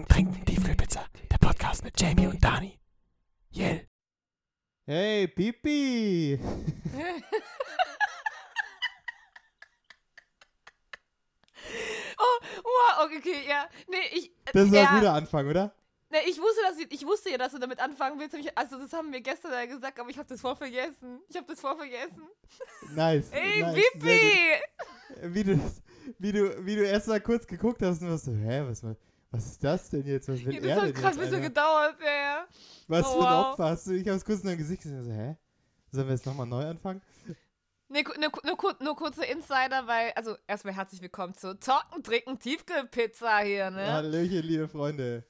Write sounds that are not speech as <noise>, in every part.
Talken, Trinken, Tiefkühlpizza. Der Podcast mit Jamie und Dani. Yell. Hey, Pipi! <laughs> oh, wow, okay, ja. Nee, ich. Das ist ja, ein guter Anfang, oder? Nee, ich wusste, dass ich, ich wusste ja, dass du damit anfangen willst. Also, das haben wir gestern ja gesagt, aber ich habe das voll vergessen. Ich habe das voll vergessen. Nice. Ey, nice, Pipi! Wie du, wie du, wie du erst mal kurz geguckt hast und warst so, hä, was, was ist das denn jetzt? Was will Ja, das hat gerade ein bisschen gedauert, ja, ja. Was Oh, für ein wow. Opfer hast du? Ich hab's kurz in dein Gesicht gesehen so, hä? Sollen wir jetzt nochmal neu anfangen? Nee, ku- nur, nur, nur kurze Insider, weil, also erstmal herzlich willkommen zu Talken, Trinken, Tiefkühlpizza hier, ne? Hallöchen, liebe Freunde.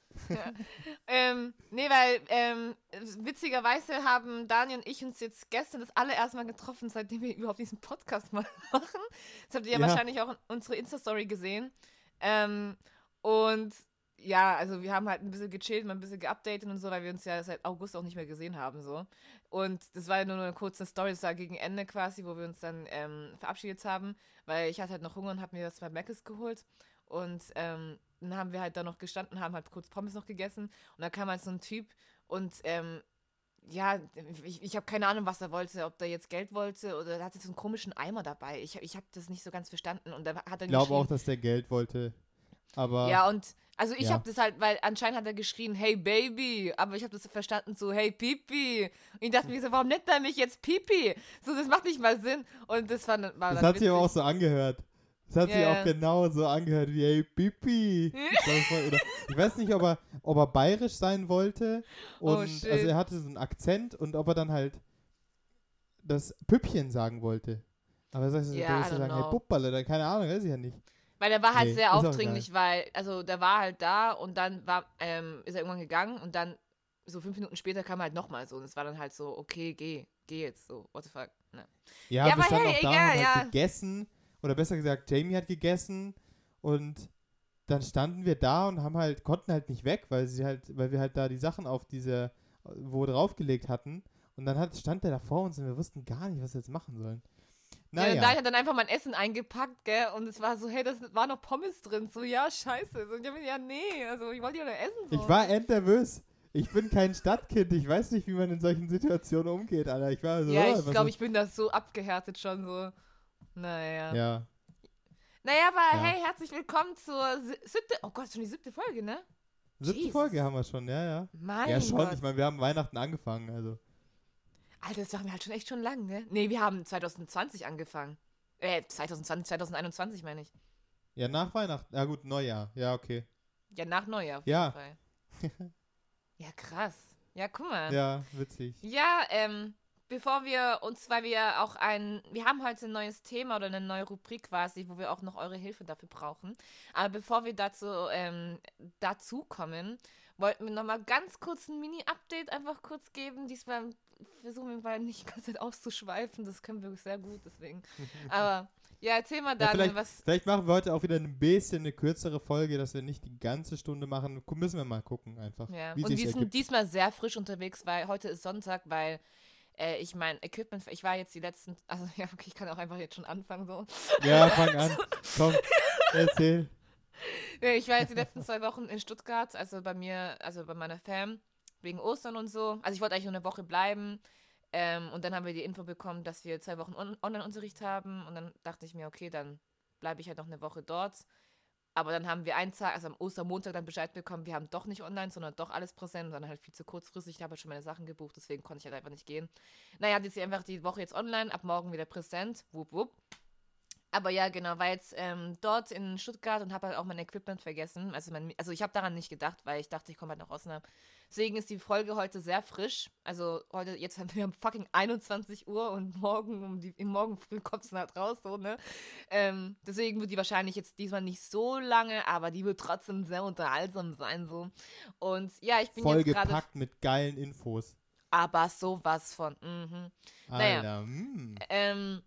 Ähm, nee, weil ähm, witzigerweise haben Daniel und ich uns jetzt gestern das allererste Mal getroffen, seitdem wir überhaupt diesen Podcast mal <laughs> machen. Das habt ihr ja, Ja. wahrscheinlich auch in unsere Insta-Story gesehen. Ähm, und ja, also wir haben halt ein bisschen gechillt, mal ein bisschen geupdatet und so, weil wir uns ja seit August auch nicht mehr gesehen haben, so. Und das war ja nur eine kurze Story, das war gegen Ende quasi, wo wir uns dann ähm, verabschiedet haben, weil ich hatte halt noch Hunger und habe mir das bei Mc's geholt. Und ähm, dann haben wir halt da noch gestanden, haben halt kurz Pommes noch gegessen. Und da kam halt so ein Typ und ähm, ja, ich, ich habe keine Ahnung, was er wollte, ob der jetzt Geld wollte oder er hatte so einen komischen Eimer dabei. Ich, ich habe das nicht so ganz verstanden. Und da hat er Ich glaube auch, dass der Geld wollte. Aber ja, und also ich Ja. habe das halt, weil anscheinend hat er geschrien, hey Baby, aber ich habe das verstanden so, hey Pipi. Und ich dachte mir so, warum nennt er mich jetzt Pipi? So, das macht nicht mal Sinn. Und das war, war das hat sich aber auch witzig. so angehört. Das hat sich Ja. auch genau so angehört wie, hey, Pipi. Ich weiß nicht, ob er, ob er bayerisch sein wollte. Oh, Und shit. also er hatte so einen Akzent und ob er dann halt das Püppchen sagen wollte. Aber er I ist so don't sagen, hey, know. Pupperle, oder keine Ahnung, weiß ich ja nicht. Weil der war halt Nee, sehr aufdringlich, weil, also der war halt da und dann war, ähm, ist er irgendwann gegangen und dann so fünf Minuten später kam er halt nochmal so und es war dann halt so, okay, geh, geh jetzt so, what the fuck. Ne. Ja, Ja, wir aber standen hey, auch da und egal, halt ja. gegessen. Oder besser gesagt, Jamie hat gegessen und dann standen wir da und haben halt, konnten halt nicht weg, weil sie halt, weil wir halt da die Sachen auf diese, wo draufgelegt hatten. Und dann hat, stand der da vor uns und wir wussten gar nicht, was wir jetzt machen sollen. Ja, Naja. da hat dann einfach mein Essen eingepackt, gell, und es war so, hey, das war noch Pommes drin, so, ja, scheiße. So, und ich hab mir, ja, nee, also ich wollte ja nur essen. So. Ich war endnervös. Ich bin kein Stadtkind. Ich weiß nicht, wie man in solchen Situationen umgeht, Alter. Ich war so. ja, ich glaube, ich bin da so abgehärtet schon so. Naja. Ja. Naja, aber Ja. hey, herzlich willkommen zur si- siebte, oh Gott, schon die siebte Folge, ne? Siebte Jesus. Folge haben wir schon, ja, ja. Mein ja, schon. Gott. Ich meine, wir haben Weihnachten angefangen, also. Alter, das machen wir halt schon echt schon lang, ne? Nee, wir haben 2020 angefangen. Äh, 2020, 2021 meine ich. Ja, nach Weihnachten. Ja, gut, Neujahr. Ja, okay. Ja, nach Neujahr auf Ja. jeden Fall. ja, krass. Ja, guck mal. Ja, witzig. Ja, ähm, bevor wir uns, weil wir auch ein, wir haben heute ein neues Thema oder eine neue Rubrik quasi, wo wir auch noch eure Hilfe dafür brauchen. Aber bevor wir dazu, ähm, dazu kommen, wollten wir nochmal ganz kurz ein Mini-Update einfach kurz geben. Diesmal versuchen wir mal nicht die ganze Zeit auszuschweifen, das können wir sehr gut, deswegen. Aber ja, erzähl mal Ja, dann, vielleicht, was. vielleicht machen wir heute auch wieder ein bisschen eine kürzere Folge, dass wir nicht die ganze Stunde machen. Müssen wir mal gucken einfach. Ja. Und wir sind diesmal sehr frisch unterwegs, weil heute ist Sonntag, weil äh, ich mein Equipment, ich war jetzt die letzten, <laughs> also ja, okay, ich kann auch einfach jetzt schon anfangen so. Ja, fang an. Komm, erzähl. <laughs> Nee, Ich war jetzt die letzten zwei Wochen in Stuttgart, also bei mir, also bei meiner Fam, wegen Ostern und so. Also ich wollte eigentlich nur eine Woche bleiben. Ähm, und dann haben wir die Info bekommen, dass wir zwei Wochen on Online-Unterricht haben. Und dann dachte ich mir, okay, dann bleibe ich halt noch eine Woche dort. Aber dann haben wir einen Tag, also am Ostermontag dann Bescheid bekommen, wir haben doch nicht online, sondern doch alles präsent. Dann halt viel zu kurzfristig. Ich habe halt schon meine Sachen gebucht, deswegen konnte ich halt einfach nicht gehen. Naja, jetzt ist einfach die Woche jetzt online, ab morgen wieder präsent. Wupp, wupp. Aber ja, genau, war jetzt ähm, dort in Stuttgart und habe halt auch mein Equipment vergessen. Also, mein, also ich habe daran nicht gedacht, weil ich dachte, ich komme halt nach Osnabrück. Deswegen ist die Folge heute sehr frisch. Also heute, jetzt haben wir <laughs> fucking 21 Uhr und morgen um die, morgen früh kommt es halt raus, so, ne? Ähm, deswegen wird die wahrscheinlich jetzt diesmal nicht so lange, aber die wird trotzdem sehr unterhaltsam sein, so. Und ja, ich bin jetzt gerade. Vollgepackt mit geilen Infos. Aber sowas von. Mhm. Naja. Alter, mm. Ähm,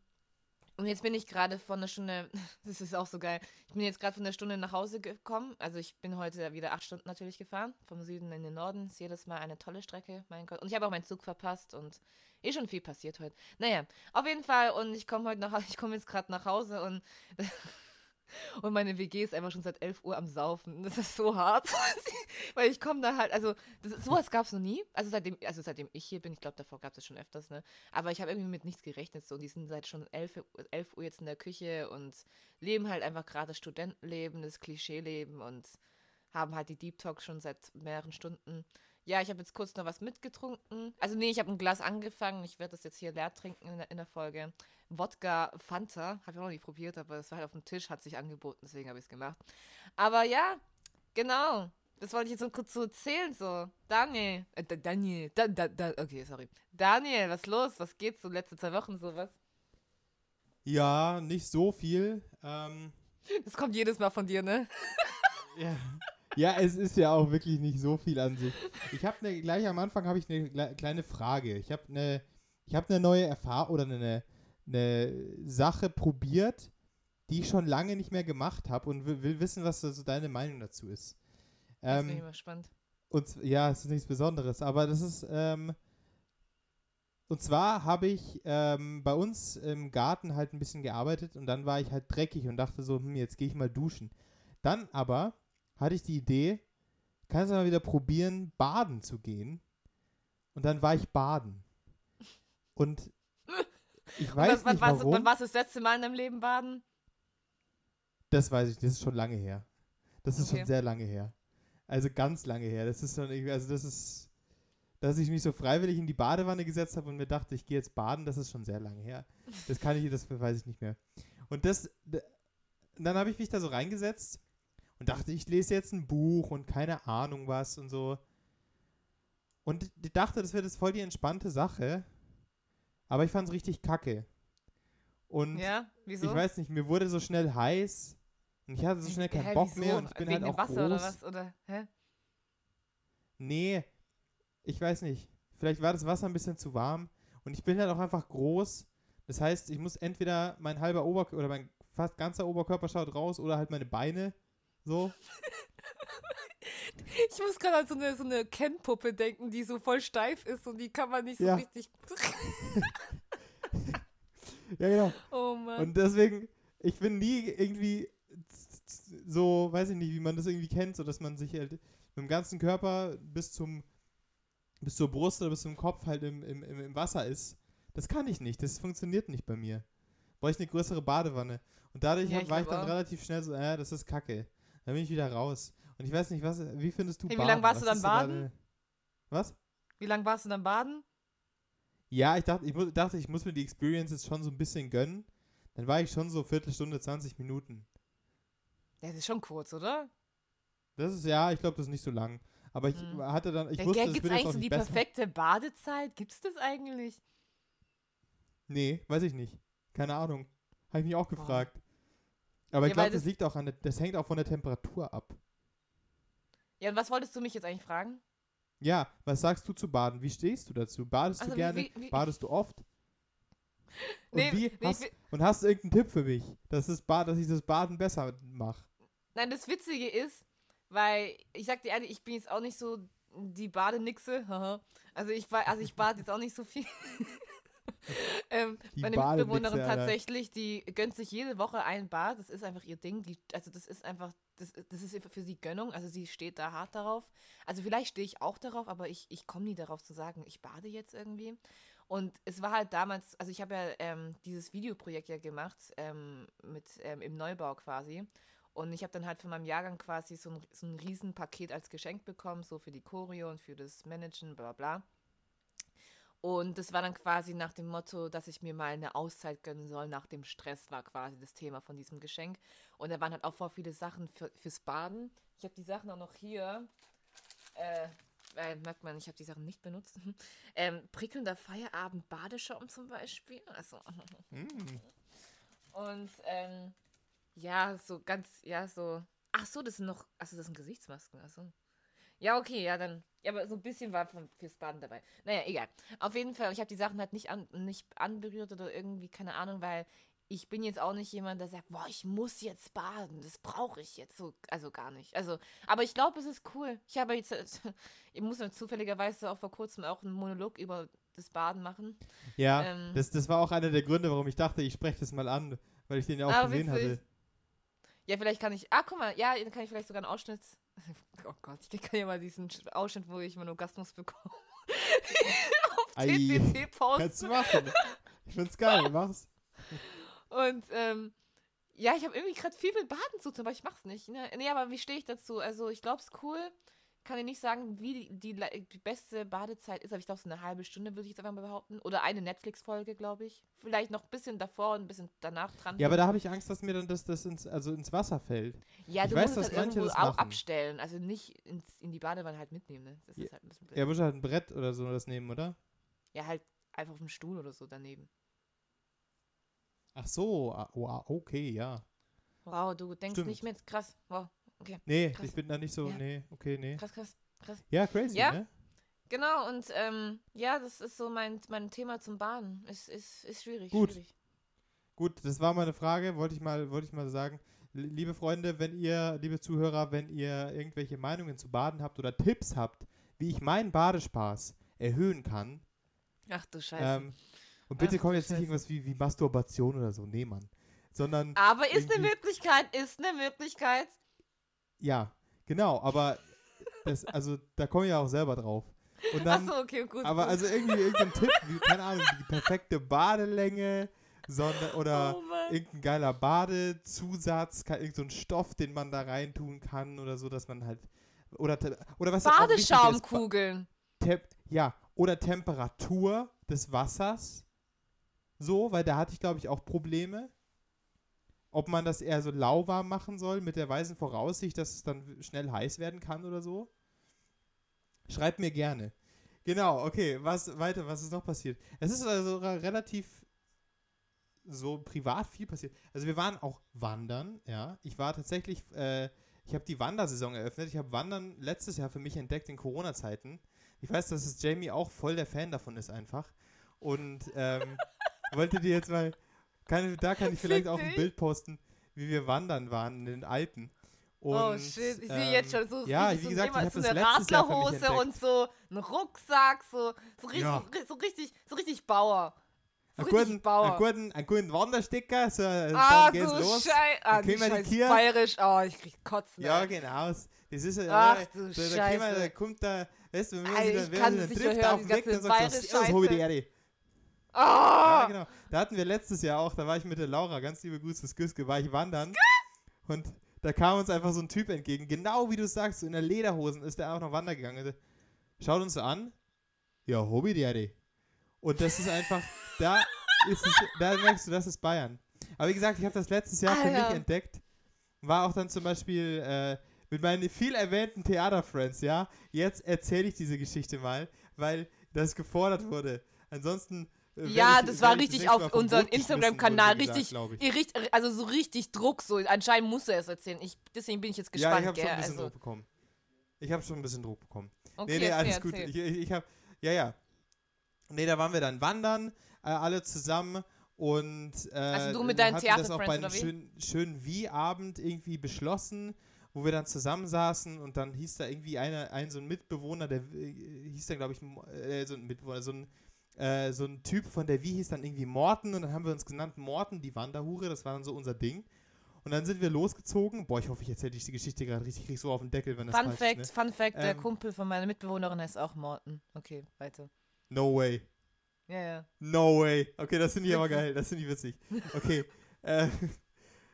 und jetzt bin ich gerade von einer Stunde, <laughs> das ist auch so geil, ich bin jetzt gerade von der Stunde nach Hause gekommen. Also ich bin heute wieder acht Stunden natürlich gefahren, vom Süden in den Norden. Ist jedes Mal eine tolle Strecke, mein Gott. Und ich habe auch meinen Zug verpasst und eh schon viel passiert heute. Naja, auf jeden Fall und ich komme heute nach, <laughs> ich komme jetzt gerade nach Hause und <laughs> Und meine WG ist einfach schon seit 11 Uhr am Saufen. Das ist so hart. <laughs> Weil ich komme da halt, also das, sowas gab es noch nie. Also seitdem, also seitdem ich hier bin, ich glaube, davor gab es schon öfters, ne? Aber ich habe irgendwie mit nichts gerechnet. So, die sind seit schon 11, 11 Uhr jetzt in der Küche und leben halt einfach gerade das Studentenleben, das Klischeeleben und haben halt die Deep Talk schon seit mehreren Stunden. Ja, ich habe jetzt kurz noch was mitgetrunken. Also nee, ich habe ein Glas angefangen. Ich werde das jetzt hier leer trinken in der, in der Folge. Wodka Fanta. Habe ich auch noch nicht probiert, aber es war halt auf dem Tisch, hat sich angeboten, deswegen habe ich es gemacht. Aber ja, genau. Das wollte ich jetzt so kurz so erzählen, so. Daniel, äh, Daniel, da, da, da, okay, sorry. Daniel, was los? Was geht so letzte zwei Wochen sowas? Ja, nicht so viel. Ähm, <laughs> das kommt jedes Mal von dir, ne? <laughs> ja. ja, es ist ja auch wirklich nicht so viel an sich. Ich habe ne, gleich am Anfang habe ich eine kleine Frage. Ich habe eine, ich habe eine neue Erfahrung oder eine, eine Sache probiert, die ich schon lange nicht mehr gemacht habe und will, will, wissen, was so deine Meinung dazu ist. Ähm, das bin ich mal spannend. Und ja, es ist nichts Besonderes, aber das ist ähm, und zwar habe ich ähm, bei uns im Garten halt ein bisschen gearbeitet und dann war ich halt dreckig und dachte so, hm, jetzt gehe ich mal duschen. Dann aber hatte ich die Idee, kannst du mal wieder probieren, baden zu gehen. Und dann war ich baden. Und ich weiß was, nicht was, warum. Wann warst du das letzte Mal in deinem Leben baden? Das weiß ich, das ist schon lange her. Das ist okay. schon sehr lange her. Also ganz lange her. Das ist schon irgendwie, also das ist, dass ich mich so freiwillig in die Badewanne gesetzt habe und mir dachte, ich gehe jetzt baden, das ist schon sehr lange her. Das kann ich, das weiß ich nicht mehr. Und das, dann habe ich mich da so reingesetzt und dachte, ich lese jetzt ein Buch und keine Ahnung was und so. Und dachte, das wird jetzt voll die entspannte Sache. Aber ich fand es richtig kacke. Und ja, ich weiß nicht, mir wurde so schnell heiß und ich hatte so schnell keinen Hä, Bock wieso? mehr und ich bin Wegen halt auch Wasser groß. oder was? Oder, hä? Nee, ich weiß nicht. Vielleicht war das Wasser ein bisschen zu warm und ich bin halt auch einfach groß. Das heißt, ich muss entweder mein halber Oberkörper oder mein fast ganzer Oberkörper schaut raus oder halt meine Beine so. <laughs> Ich muss gerade an so eine, so eine Ken-Puppe denken, die so voll steif ist und die kann man nicht so Ja. richtig. <laughs> Ja, genau. Oh Mann. Und deswegen, ich bin nie irgendwie so, weiß ich nicht, wie man das irgendwie kennt, so dass man sich halt mit dem ganzen Körper bis zum bis zur Brust oder bis zum Kopf halt im, im, im Wasser ist. Das kann ich nicht. Das funktioniert nicht bei mir. Brauche ich eine größere Badewanne. Und dadurch Ja, hab, ich war ich dann auch. relativ schnell so, äh, das ist Kacke. Dann bin ich wieder raus. Und ich weiß nicht, was, wie findest du Hey, wie Baden? lang warst du Was dann ist so baden? deine- Was? Wie lange warst du dann baden? Ja, ich dachte, ich mu- dachte, ich muss mir die Experience jetzt schon so ein bisschen gönnen. Dann war ich schon so Viertelstunde, 20 Minuten. Ja, das ist schon kurz, oder? Das ist ja, ich glaube, das ist nicht so lang. Aber ich Hm. hatte dann, ich wusste, das Gibt wird es jetzt eigentlich auch so die besser. perfekte Badezeit? Gibt es das eigentlich? Nee, weiß ich nicht. Keine Ahnung. Habe ich mich auch gefragt. Aber ich Ja, weil glaube, das das- liegt auch an der, das hängt auch von der Temperatur ab. Ja, und was wolltest du mich jetzt eigentlich fragen? Ja, was sagst du zu Baden? Wie stehst du dazu? Badest Also du gerne? wie- wie- Badest du oft? Und Nee, wie nee, hast, und hast du irgendeinen Tipp für mich, dass, das Bad, dass ich das Baden besser mache? Nein, das Witzige ist, weil ich sag dir ehrlich, ich bin jetzt auch nicht so die Badenixe. also ich also ich bade jetzt auch nicht so viel. <laughs> <laughs> ähm, meine Mitbewohnerin tatsächlich, die gönnt sich jede Woche ein Bad. Das ist einfach ihr Ding. Die, also das ist einfach, das, das ist für sie Gönnung. Also sie steht da hart darauf. Also vielleicht stehe ich auch darauf, aber ich, ich komme nie darauf zu sagen, ich bade jetzt irgendwie. Und es war halt damals, also ich habe ja ähm, dieses Videoprojekt ja gemacht, ähm, mit, ähm, im Neubau quasi. Und ich habe dann halt von meinem Jahrgang quasi so ein, so ein Riesenpaket als Geschenk bekommen, so für die Choreo und für das Managen, bla bla. Und das war dann quasi nach dem Motto, dass ich mir mal eine Auszeit gönnen soll nach dem Stress, war quasi das Thema von diesem Geschenk. Und da waren halt auch voll viele Sachen für, fürs Baden. Ich habe die Sachen auch noch hier. Äh, äh, merkt man, ich habe die Sachen nicht benutzt. <laughs> ähm, prickelnder Feierabend Badeschaum zum Beispiel. Also, Hm. und ähm, ja, so ganz, ja, so. Ach so, das sind noch, achso, das sind Gesichtsmasken. Achso. Ja, okay, ja, dann. Ja, aber so ein bisschen war von, fürs Baden dabei. Naja, egal. Auf jeden Fall, ich habe die Sachen halt nicht, an, nicht anberührt oder irgendwie, keine Ahnung, weil ich bin jetzt auch nicht jemand, der sagt, boah, ich muss jetzt baden, das brauche ich jetzt so, also gar nicht. Also, aber ich glaube, es ist cool. Ich habe jetzt, <laughs> ich muss ja zufälligerweise auch vor kurzem auch einen Monolog über das Baden machen. Ja, Ähm. das, das war auch einer der Gründe, warum ich dachte, ich spreche das mal an, weil ich den ja auch Ah, gesehen witzig. hatte. Ja, vielleicht kann ich. Ah, guck mal, ja, dann kann ich vielleicht sogar einen Ausschnitt. Oh Gott, ich kann ja mal diesen Ausschnitt, wo ich meinen Orgasmus bekomme. <laughs> auf TCC posten. Kannst du machen. Ich find's geil, mach's. Und ähm, ja, ich habe irgendwie gerade viel mit Baden zu tun, aber ich mach's nicht. Ne? Nee, aber wie stehe ich dazu? Also ich glaube, es ist cool. Kann dir nicht sagen, wie die, die, die beste Badezeit ist, aber ich glaube, so eine halbe Stunde würde ich jetzt einfach mal behaupten. Oder eine Netflix-Folge, glaube ich. Vielleicht noch ein bisschen davor und ein bisschen danach dran. Ja, aber da habe ich Angst, dass mir dann das, das ins, also ins Wasser fällt. ja, ich du weiß, musst es halt irgendwo das auch machen. abstellen. Also nicht ins, in die Badewanne halt mitnehmen. Ne? Das Ja. ist halt ein bisschen blöd. Er muss halt ein Brett oder so das nehmen, oder? Ja, halt einfach auf dem Stuhl oder so daneben. Ach so, ah, okay, ja. Wow, du denkst Stimmt. nicht mit. Krass. Wow. Okay. Nee, Krass. ich bin da nicht so, Ja. nee, okay, nee. Krass, krass. Ja, crazy, Ja? ne? Genau, und ähm, ja, das ist so mein, mein Thema zum Baden. Ist, ist, ist schwierig. Gut. Schwierig. Gut, das war meine Frage, wollte ich mal, wollte ich mal sagen. Liebe Freunde, wenn ihr, liebe Zuhörer, wenn ihr irgendwelche Meinungen zu Baden habt oder Tipps habt, wie ich meinen Badespaß erhöhen kann, Ach du Scheiße. ähm, und bitte Ach, kommt jetzt nicht Scheiße. irgendwas wie, wie Masturbation oder so, nee, Mann. Sondern, Aber ist eine Möglichkeit, ist eine Möglichkeit. Ja, genau, aber das, also da komme ich ja auch selber drauf. Und dann, Achso, okay, gut. aber gut. also irgendwie irgendein Tipp, wie, keine Ahnung, die perfekte Badelänge, sondern, oder oh irgendein geiler Badezusatz, ka- irgend so ein Stoff, den man da reintun kann oder so, dass man halt oder oder was ist, Badeschaumkugeln. Tem ja, oder Temperatur des Wassers. So, weil da hatte ich glaube ich auch Probleme. Ob man das eher so lauwarm machen soll mit der weisen Voraussicht, dass es dann schnell heiß werden kann oder so. Schreibt mir gerne. Genau, okay, was weiter, was ist noch passiert? Es ist also re- relativ so privat viel passiert. Also wir waren auch wandern, ja. Ich war tatsächlich, äh, ich habe die Wandersaison eröffnet. Ich habe Wandern letztes Jahr für mich entdeckt in Corona-Zeiten. Ich weiß, dass es Jamie auch voll der Fan davon ist einfach. Und ähm, <laughs> wollte dir jetzt mal, kann, da kann ich vielleicht auch ein. Bild posten, wie wir wandern waren in den Alpen. Und, oh shit, ich sehe ähm, jetzt schon so, ja, wie so, gesagt, ich hab so eine Radlerhose und so einen Rucksack, so, so, richtig, Ja. so richtig, so richtig Bauer. So Einen richtig guten, Bauer. einen, guten, einen guten Wandersticker, so, ah, dann du geht's los. Scheiße. Ah, Dann du die scheiß bayerisch. Oh, ich krieg Kotzen. Ja, ey. genau. Das ist ja, Ach du so, da, kriegen wir, da Scheiße. kommt da, weißt du, wenn ich wir das dann trifft auf dem die Weg, dann du, bayerische Servus, Hobi die Scheiße. Erde. Ah! Ja, genau. Da hatten wir letztes Jahr auch, da war ich mit der Laura, ganz liebe Grüße, das Güske, war ich wandern. Und da kam uns einfach so ein Typ entgegen, genau wie du sagst, so in der Lederhosen ist der einfach noch wandern gegangen. Schaut uns so an. Ja, Hobby Daddy. Und das ist einfach, <laughs> da ist es, da merkst du, das ist Bayern. Aber wie gesagt, ich habe das letztes Jahr für mich entdeckt. War auch dann zum Beispiel äh, mit meinen viel erwähnten Theaterfriends, ja. Jetzt erzähle ich diese Geschichte mal, weil das gefordert wurde. Ansonsten. Ja, ich- das war richtig auf geschmissen, Instagram-Kanal. gesagt, Richtig, richt- also so richtig Druck. So. Anscheinend muss er es erzählen. Ich, deswegen bin ich jetzt Ja, gespannt. ich habe schon ein bisschen also, Druck bekommen. Ich habe schon ein bisschen Druck bekommen. okay, nee, nee, erzähl, alles gut. erzähl. Ich, ich, ich habe, ja, ja. Nee, da waren wir dann wandern, äh, alle zusammen und äh, Also du mit deinen das auch bei einem schönen, schönen Wie-Abend irgendwie beschlossen, wo wir dann zusammensaßen und dann hieß da irgendwie einer, ein so ein Mitbewohner, der äh, hieß dann, glaube ich, äh, so ein Mitbewohner, so ein äh, so ein Typ von der Wie hieß dann irgendwie Morten und dann haben wir uns genannt Morten, die Wanderhure, das war dann so unser Ding. Und dann sind wir losgezogen. Boah, ich hoffe, ich erzähle die Geschichte gerade richtig, krieg so auf den Deckel, wenn das Fun falsch Fact, ist. Ne? Fun Fact, der Ähm, Kumpel von meiner Mitbewohnerin heißt auch Morten. Okay, weiter. No way. Ja, ja. No way. Okay, das finde ich aber geil. Das finde ich witzig. <laughs> Okay. äh,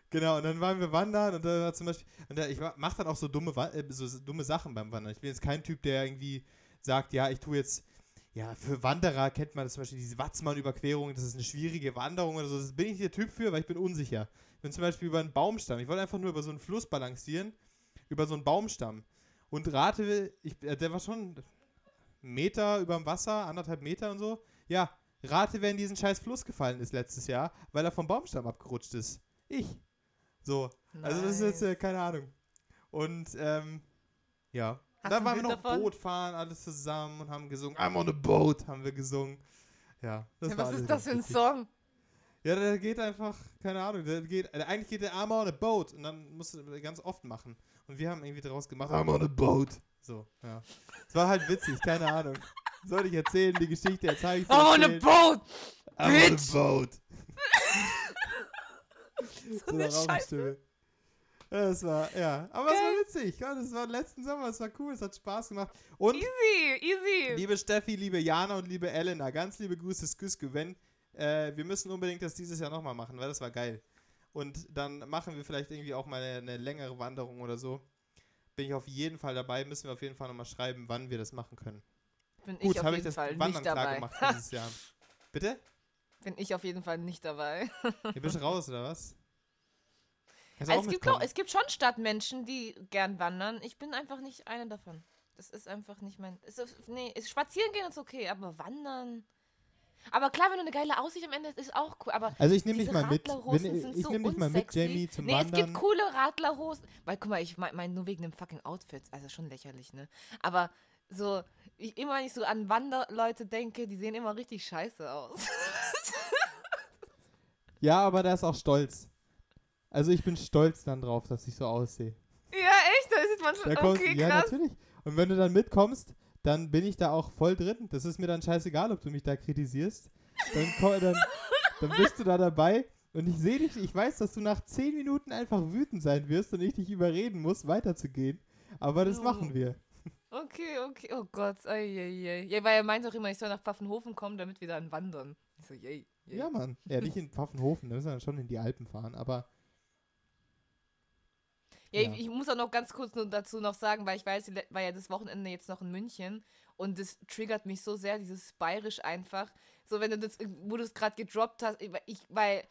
genau, und dann waren wir wandern und da war zum Beispiel, und da, ich mache dann auch so dumme, äh, so dumme Sachen beim Wandern. Ich bin jetzt kein Typ, der irgendwie sagt, ja, ich tue jetzt, ja, für Wanderer kennt man das zum Beispiel diese Watzmann-Überquerung, das ist eine schwierige Wanderung oder so. Das bin ich nicht der Typ für, weil ich bin unsicher. Ich bin zum Beispiel über einen Baumstamm. Ich wollte einfach nur über so einen Fluss balancieren, über so einen Baumstamm. Und rate, ich, äh, der war schon einen Meter über dem Wasser, anderthalb Meter und so. Ja, rate, wer in diesen scheiß Fluss gefallen ist letztes Jahr, weil er vom Baumstamm abgerutscht ist. Ich. So. Also das ist jetzt, äh, keine Ahnung. Und, ähm, ja. Hast ein waren wir noch davon? Boot fahren, alles zusammen und haben gesungen. I'm on a boat, haben wir gesungen. Ja, das Ja, war was ist das für ein. Song? Ja, der geht einfach, keine Ahnung, der geht, äh, eigentlich geht der I'm on a boat und dann musst du das ganz oft machen. Und wir haben irgendwie draus gemacht, I'm on a boat. So, ja. Es war halt witzig, keine Ahnung. Soll ich erzählen, die Geschichte, zeige ich dir. Oh, eine Boat! I'm on Bitch! a boat. <laughs> So eine eine Scheiße. Das war, ja. Aber es war witzig. Ja, das war letzten Sommer, es war cool, es hat Spaß gemacht. Und Easy, easy. liebe Steffi, liebe Jana und liebe Elena, ganz liebe Grüße, Sküske, wenn, äh, wir müssen unbedingt das dieses Jahr nochmal machen, weil das war geil. Und dann machen wir vielleicht irgendwie auch mal eine, eine längere Wanderung oder so. Bin ich auf jeden Fall dabei, müssen wir auf jeden Fall nochmal schreiben, wann wir das machen können. Bin Gut, habe ich das Fall Wandern nicht klar gemacht dieses Jahr. <laughs> Bitte? Bin ich auf jeden Fall nicht dabei. Ihr bist raus, oder was? Also es, gibt, es gibt schon Stadtmenschen, die gern wandern. Ich bin einfach nicht eine davon. Das ist einfach nicht mein. Ist, nee, ist, spazieren gehen ist okay, aber wandern. Aber klar, wenn du eine geile Aussicht am Ende hast, ist auch cool. Aber Also ich nehme dich mal mit. Wenn, sind ich so nehme dich mal mit. Jamie, zum nee, Wandern. es gibt coole Radlerhosen. Weil, guck mal, ich meine mein, nur wegen dem fucking Outfits. Also schon lächerlich, ne? Aber so, ich, immer wenn ich so an Wanderleute denke, die sehen immer richtig scheiße aus. <laughs> Ja, aber der ist auch stolz. Also ich bin stolz dann drauf, dass ich so aussehe. ja, echt? Da sieht man schon. Da kommst, Okay, ja, krass. natürlich. Und wenn du dann mitkommst, dann bin ich da auch voll drin. Das ist mir dann scheißegal, ob du mich da kritisierst. Dann, dann, dann bist du da dabei und ich sehe dich, ich weiß, dass du nach 10 Minuten einfach wütend sein wirst und ich dich überreden muss, weiterzugehen. Aber das Oh. machen wir. Okay, okay. Oh Gott. Ei, ei, ei. Ja, weil er meint auch immer, ich soll nach Pfaffenhofen kommen, damit wir dann wandern. Ich so, yay. yay. Ja, Mann. Ja, nicht in Pfaffenhofen, da müssen wir dann schon in die Alpen fahren, aber Ja, Ja. Ich, ich muss auch noch ganz kurz nur dazu noch sagen, weil ich weiß, war ja das Wochenende jetzt noch in München und das triggert mich so sehr, dieses Bayerisch einfach. So, wenn du das, wo du es gerade gedroppt hast, ich, weil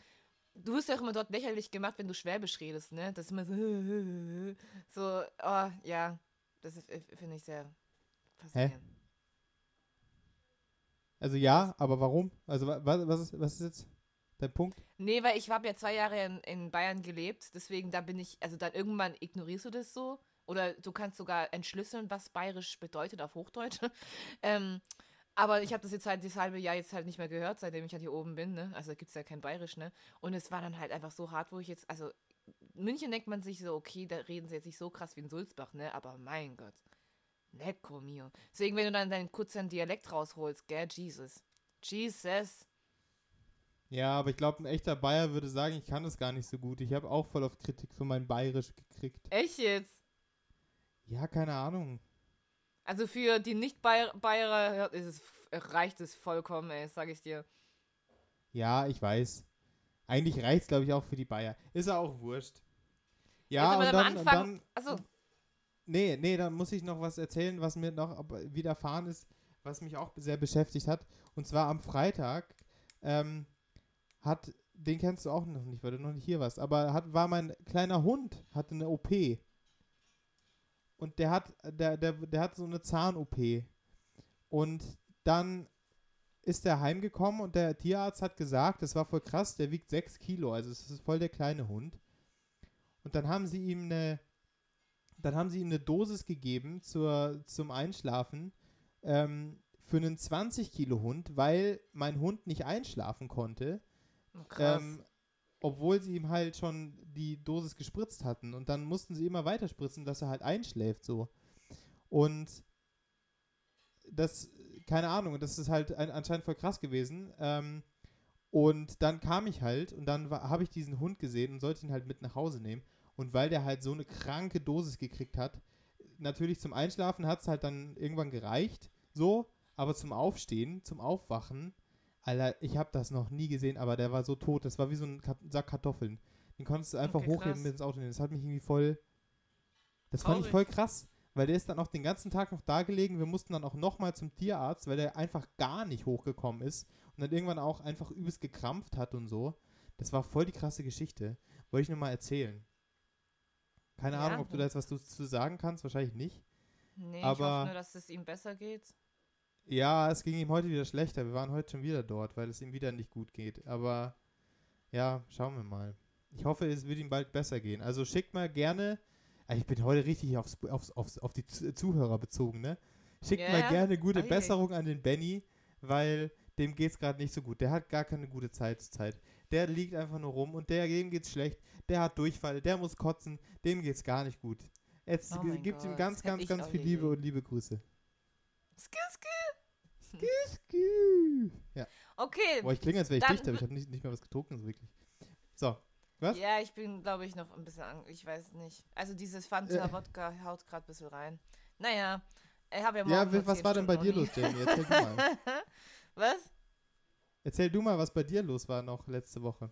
du wirst ja auch immer dort lächerlich gemacht, wenn du Schwäbisch redest, ne? Das ist immer so, <laughs> so, oh, ja, das äh, finde ich sehr faszinierend. also ja, aber warum? Also wa- wa- was ist, was ist jetzt der Punkt? Nee, weil ich habe ja zwei Jahre in, in Bayern gelebt, deswegen da bin ich, also dann irgendwann ignorierst du das so oder du kannst sogar entschlüsseln, was bayerisch bedeutet auf Hochdeutsch. <laughs> ähm, aber ich habe das jetzt halt das halbe Jahr jetzt halt nicht mehr gehört, seitdem ich halt hier oben bin, ne? Also gibt es ja kein Bayerisch, ne? Und es war dann halt einfach so hart, wo ich jetzt, also München denkt man sich so, okay, da reden sie jetzt nicht so krass wie in Sulzbach, ne? Aber mein Gott. Lecco mio. Deswegen, wenn du dann deinen kurzen Dialekt rausholst, gell, Jesus. Jesus. Ja, aber ich glaube, ein echter Bayer würde sagen, ich kann das gar nicht so gut. Ich habe auch voll auf Kritik für mein Bayerisch gekriegt. Echt jetzt? Ja, keine Ahnung. Also für die Nicht-Bayerer ist es, reicht es vollkommen, ey, sag ich dir. Ja, ich weiß. Eigentlich reicht es, glaube ich, auch für die Bayer. Ist ja auch wurscht. Ja, und am dann, und dann. Also, Nee, nee, dann muss ich noch was erzählen, was mir noch widerfahren ist, was mich auch sehr beschäftigt hat. Und zwar am Freitag ähm, hat, den kennst du auch noch nicht, weil du noch nicht hier warst, aber hat, war mein kleiner Hund, hatte eine OP. Und der hat, der, der, der hat so eine Zahn-OP. Und dann ist er heimgekommen und der Tierarzt hat gesagt, das war voll krass, der wiegt 6 Kilo, also es ist voll der kleine Hund. Und dann haben sie ihm eine, dann haben sie ihm eine Dosis gegeben zur, zum Einschlafen ähm, für einen 20 Kilo Hund, weil mein Hund nicht einschlafen konnte, krass. ähm, obwohl sie ihm halt schon die Dosis gespritzt hatten. Und dann mussten sie immer weiter spritzen, dass er halt einschläft so. Und das, keine Ahnung, das ist halt ein, anscheinend voll krass gewesen. Ähm, und dann kam ich halt und dann habe ich diesen Hund gesehen und sollte ihn halt mit nach Hause nehmen. Und weil der halt so eine kranke Dosis gekriegt hat, natürlich zum Einschlafen hat es halt dann irgendwann gereicht, so, aber zum Aufstehen, zum Aufwachen, Alter, ich habe das noch nie gesehen, aber der war so tot, das war wie so ein Sack Kartoffeln. Den konntest du einfach Okay, hochheben mit ins Auto nehmen. Das hat mich irgendwie voll, das fand ich Traurig. voll krass, weil der ist dann auch den ganzen Tag noch da gelegen. Wir mussten dann auch nochmal zum Tierarzt, weil der einfach gar nicht hochgekommen ist und dann irgendwann auch einfach übelst gekrampft hat und so. Das war voll die krasse Geschichte. Wollte ich nur mal erzählen. Keine Ja. Ahnung, ob du da jetzt was du zu sagen kannst, wahrscheinlich nicht. nee, ich aber- hoffe nur, dass es ihm besser geht. Ja, es ging ihm heute wieder schlechter. Wir waren heute schon wieder dort, weil es ihm wieder nicht gut geht. Aber ja, schauen wir mal. Ich hoffe, es wird ihm bald besser gehen. Also schickt mal gerne. Ah, Ich bin heute richtig aufs, aufs, aufs, auf die Zu- Zuhörer bezogen, ne? Schickt Ja, mal gerne gute ei. Besserung an den Benny, weil dem geht's gerade nicht so gut. Der hat gar keine gute Zeit zur Zeit. Der liegt einfach nur rum und der, dem geht's schlecht. Der hat Durchfall, der muss kotzen, dem geht's gar nicht gut. Jetzt Oh gibt ihm ganz, ganz, ganz viel Liebe und liebe Grüße. Skü, skü. Skü. Ja. Okay, Boah, ich klinge, als wäre ich dicht, aber ich habe nicht, nicht mehr was getrunken, so wirklich. So, Was? Ja, ich bin, glaube ich, noch ein bisschen, ang ich weiß nicht. Also dieses Fanta Äh. Haut gerade ein bisschen rein. Naja, ich habe ja Ja, morgen noch was 10 war denn bei dir Stunden los, Jamie? Erzähl du mal. <laughs> Was? Erzähl du mal, was bei dir los war noch letzte Woche.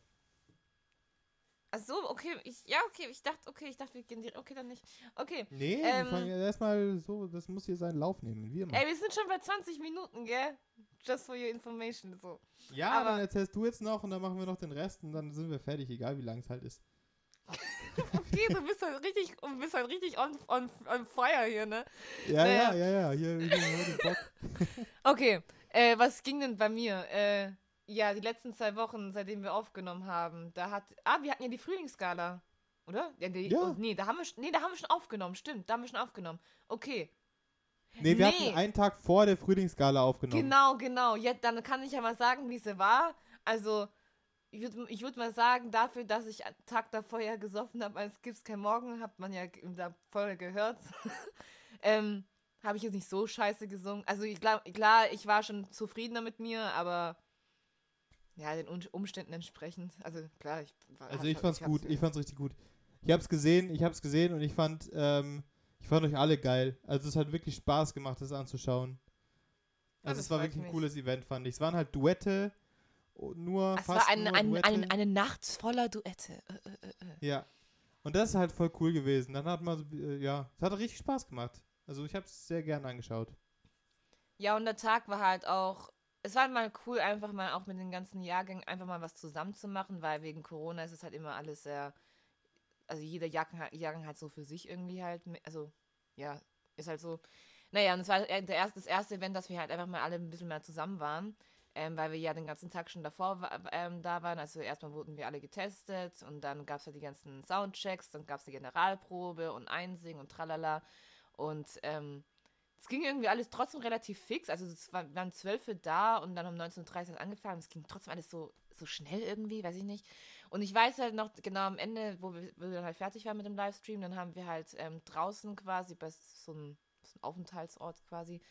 Ach so, okay, ich, ja, okay, ich dachte, okay, ich dachte, wir gehen direkt, okay, dann nicht. Okay, Nee, Ähm. wir fangen ja erstmal so, das muss hier seinen Lauf nehmen, wie immer. ey, wir sind schon bei 20 Minuten, gell? Just for your information, so. ja, aber- dann erzählst du jetzt noch und dann machen wir noch den Rest und dann sind wir fertig, egal wie lang es halt ist. <laughs> Okay, du bist halt richtig, du bist halt richtig on, on, on fire hier, ne? Ja, Naja. ja, ja, ja, hier, hier hier, Bock. <laughs> Okay, äh, was ging denn bei mir? Äh, ja, die letzten zwei Wochen, seitdem wir aufgenommen haben, da hat, ah, wir hatten ja die Frühlingsskala, oder? Ja, die, Ja. Oh, nee, da haben wir, nee, da haben wir schon aufgenommen, stimmt, da haben wir schon aufgenommen. Okay, Nee, wir Nee. hatten einen Tag vor der Frühlingsgala aufgenommen. genau, genau. Jetzt, dann kann ich ja mal sagen, wie sie war. Also, ich würde ich würd mal sagen, dafür, dass ich einen Tag davor ja gesoffen habe, als gibt's kein Morgen, hat man ja in der Folge gehört. <laughs> ähm, habe ich jetzt nicht so scheiße gesungen. Also glaub, klar, ich war schon zufriedener mit mir, aber ja, den Umständen entsprechend. Also klar, ich war Also ich fand's hab's gut, ich fand's richtig gut. Ich hab's gesehen, ich hab's gesehen und ich fand, ähm, ich fand euch alle geil. Also es hat wirklich Spaß gemacht, das anzuschauen. Ja, Also das es war wirklich ein mich. cooles Event, fand ich. Es waren halt Duette, nur Es fast war ein, nur ein, Duette. ein, eine Nacht voller Duette. Äh, äh, äh. Ja. Und das ist halt voll cool gewesen. Dann hat man, so, ja, es hat richtig Spaß gemacht. Also ich hab's sehr gern angeschaut. Ja, und der Tag war halt auch, es war mal cool, einfach mal auch mit den ganzen Jahrgängen einfach mal was zusammen zu machen, weil wegen Corona ist es halt immer alles sehr, also jeder Jahrgang, Jahrgang hat so für sich irgendwie halt, also ja, ist halt so. Naja, und es war äh, der erste, das erste Event, dass wir halt einfach mal alle ein bisschen mehr zusammen waren, ähm, weil wir ja den ganzen Tag schon davor ähm, da waren. Also erstmal wurden wir alle getestet und dann gab es ja die ganzen Soundchecks, dann gab es die Generalprobe und Einsingen und tralala. Und ähm, es ging irgendwie alles trotzdem relativ fix. Also es war- waren zwölf da und dann um 19.30 Uhr angefangen. Es ging trotzdem alles so, so schnell irgendwie, weiß ich nicht. Und ich weiß halt noch genau am Ende, wo wir, wo wir dann halt fertig waren mit dem Livestream, dann haben wir halt ähm, draußen quasi bei so einem, so einem Aufenthaltsort quasi,